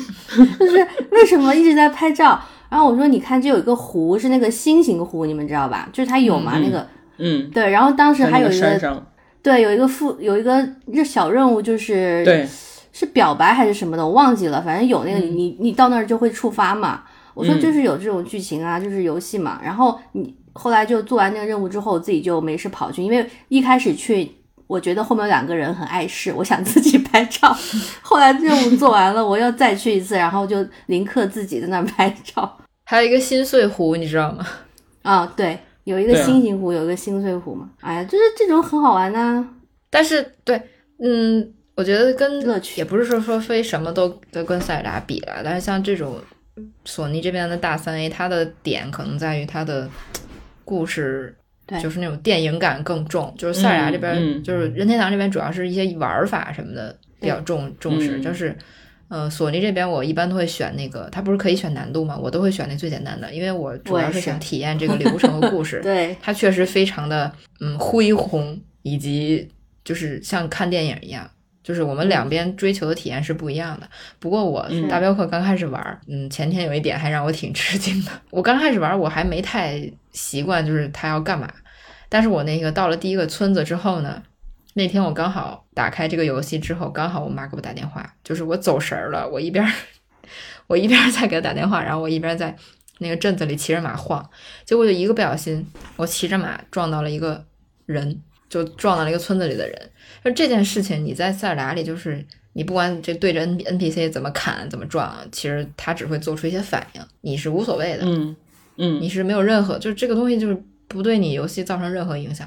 就是为什么一直在拍照？然后我说，你看这有一个湖，是那个心形湖，你们知道吧？就是它有嘛那个。
嗯，
对，然后当时还有一
个，
对，有一个副有一个小任务，就是
对，
是表白还是什么的，我忘记了，反正有那个你你到那儿就会触发嘛。我说就是有这种剧情啊，就是游戏嘛。然后你后来就做完那个任务之后，自己就没事跑去，因为一开始去，我觉得后面有两个人很碍事，我想自己 拍照。后来任务做完了，我又再去一次，然后就林克自己在那儿拍照。
还有一个心碎湖，你知道吗？
啊，对。有一个心形湖，有一个心碎湖嘛？哎呀，就是这种很好玩呐。
但是，对，嗯，我觉得跟
乐趣
也不是说说非什么都都跟塞尔达比了。但是像这种索尼这边的大三 A，它的点可能在于它的故事，就是那种电影感更重。就是塞尔达这边，就是任天堂这边，主要是一些玩法什么的比较重重视，就是。呃，索尼这边我一般都会选那个，它不是可以选难度嘛？我都会选那最简单的，因为我主要是想体验这个流程和故事。
对，
它确实非常的嗯恢宏，以及就是像看电影一样，就是我们两边追求的体验是不一样的。不过我大镖客刚开始玩，嗯，前天有一点还让我挺 吃惊的。我刚开始玩我还没太习惯，就是他要干嘛，但是我那个到了第一个村子之后呢。那天我刚好打开这个游戏之后，刚好我妈给我打电话，就是我走神儿了，我一边 我一边在给他打电话，然后我一边在那个镇子里骑着马晃，结果就一个不小心，我骑着马撞到了一个人，就撞到了一个村子里的人。就这件事情，你在塞尔达里，就是你不管这对着 N N P C 怎么砍怎么撞，其实他只会做出一些反应，你是无所谓的，
嗯嗯，
你是没有任何，就是这个东西就是不对你游戏造成任何影响。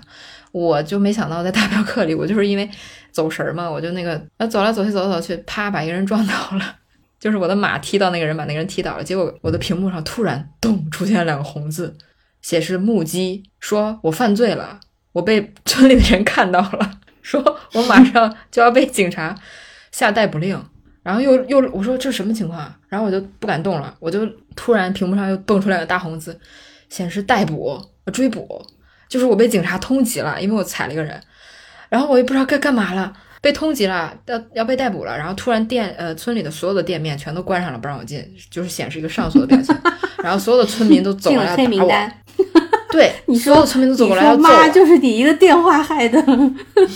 我就没想到在大镖客里，我就是因为走神儿嘛，我就那个啊走来走去走来走去，啪把一个人撞倒了，就是我的马踢到那个人，把那个人踢倒了。结果我的屏幕上突然咚出现了两个红字，显示目击，说我犯罪了，我被村里的人看到了，说我马上就要被警察下逮捕令。然后又又我说这什么情况？然后我就不敢动了，我就突然屏幕上又蹦出来个大红字，显示逮捕、追捕。就是我被警察通缉了，因为我踩了一个人，然后我也不知道该干嘛了，被通缉了，要要被逮捕了，然后突然店呃村里的所有的店面全都关上了，不让我进，就是显示一个上锁的表情，然后所有的村民都走了来打我，对，所有村民都走过来要揍，
妈就是你一个电话害的，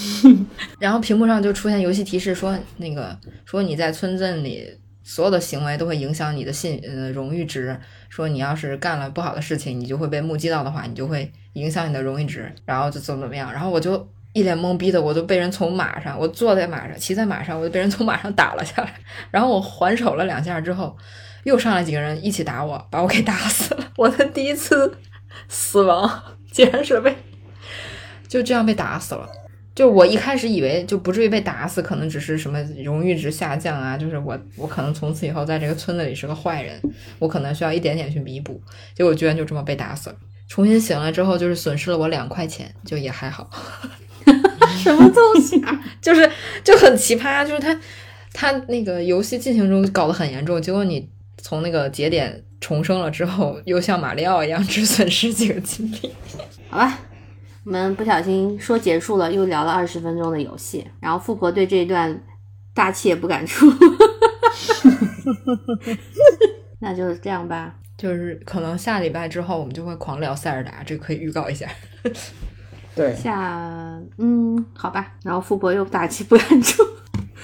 然后屏幕上就出现游戏提示说那个说你在村镇里。所有的行为都会影响你的信呃荣誉值。说你要是干了不好的事情，你就会被目击到的话，你就会影响你的荣誉值，然后就怎么怎么样。然后我就一脸懵逼的，我就被人从马上，我坐在马上，骑在马上，我就被人从马上打了下来。然后我还手了两下之后，又上来几个人一起打我，把我给打死了。我的第一次死亡竟然是被就这样被打死了。就我一开始以为就不至于被打死，可能只是什么荣誉值下降啊，就是我我可能从此以后在这个村子里是个坏人，我可能需要一点点去弥补。结果居然就这么被打死了。重新醒了之后，就是损失了我两块钱，就也还好。
什么东西啊？
就是就很奇葩，就是他他那个游戏进行中搞得很严重，结果你从那个节点重生了之后，又像马里奥一样只损失几个金币。
好吧，我们不小心说结束了，又聊了二十分钟的游戏，然后富婆对这一段大气也不敢出，那就这样吧。
就是可能下礼拜之后我们就会狂聊塞尔达，这个可以预告一下。
对，
下嗯，好吧，然后富婆又大气不敢出，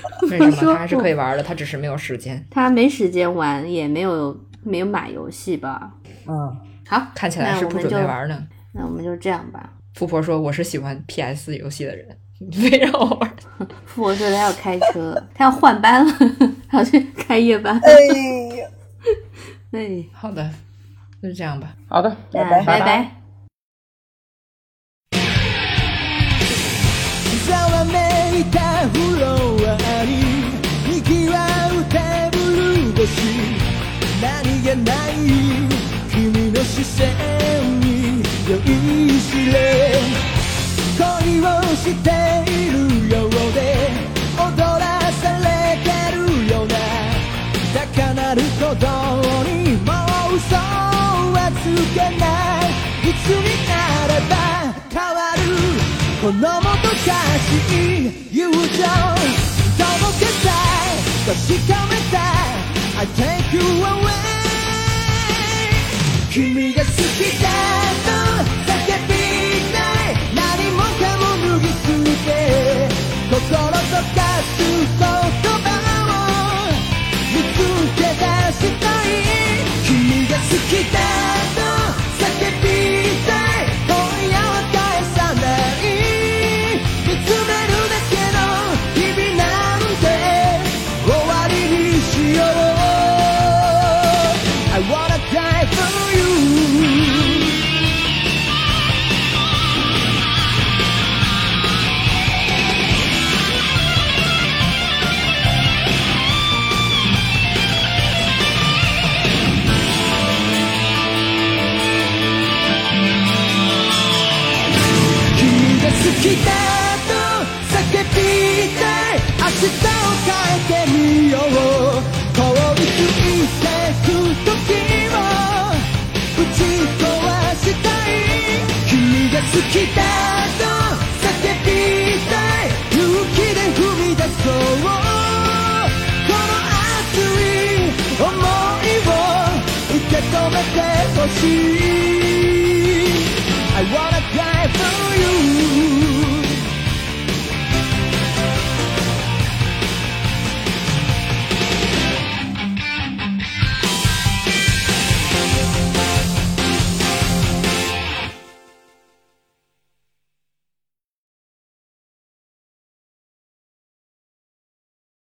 为什么
说
他还是可以玩的？他只是没有时间。
他没时间玩，也没有没有买游戏吧。
嗯，
好，
看起来是不准备玩呢。
那我们就这样吧。
富婆说：“我是喜欢 PS 游戏的人，你非让我玩。
富婆说他要开车，他要换班了，他要去开夜班。
哎呀，
对，”
好的，就这样吧。
好的，
拜
拜拜
拜。めいたフロアににぎわうテーブル越し何気ない君の視線に酔いしれ恋をしているようで踊らされてるような高鳴る鼓動にもう嘘はつけない。いつになればこのもどかしい友情届けたい確かめたい I take you away 君が好きだと叫びたい何もかも脱ぎ捨て心とかす言葉を見つけ出したい君が好きだ君が好きだと叫びたい勇気で踏み出そうこの熱い想いを受け止めてほしい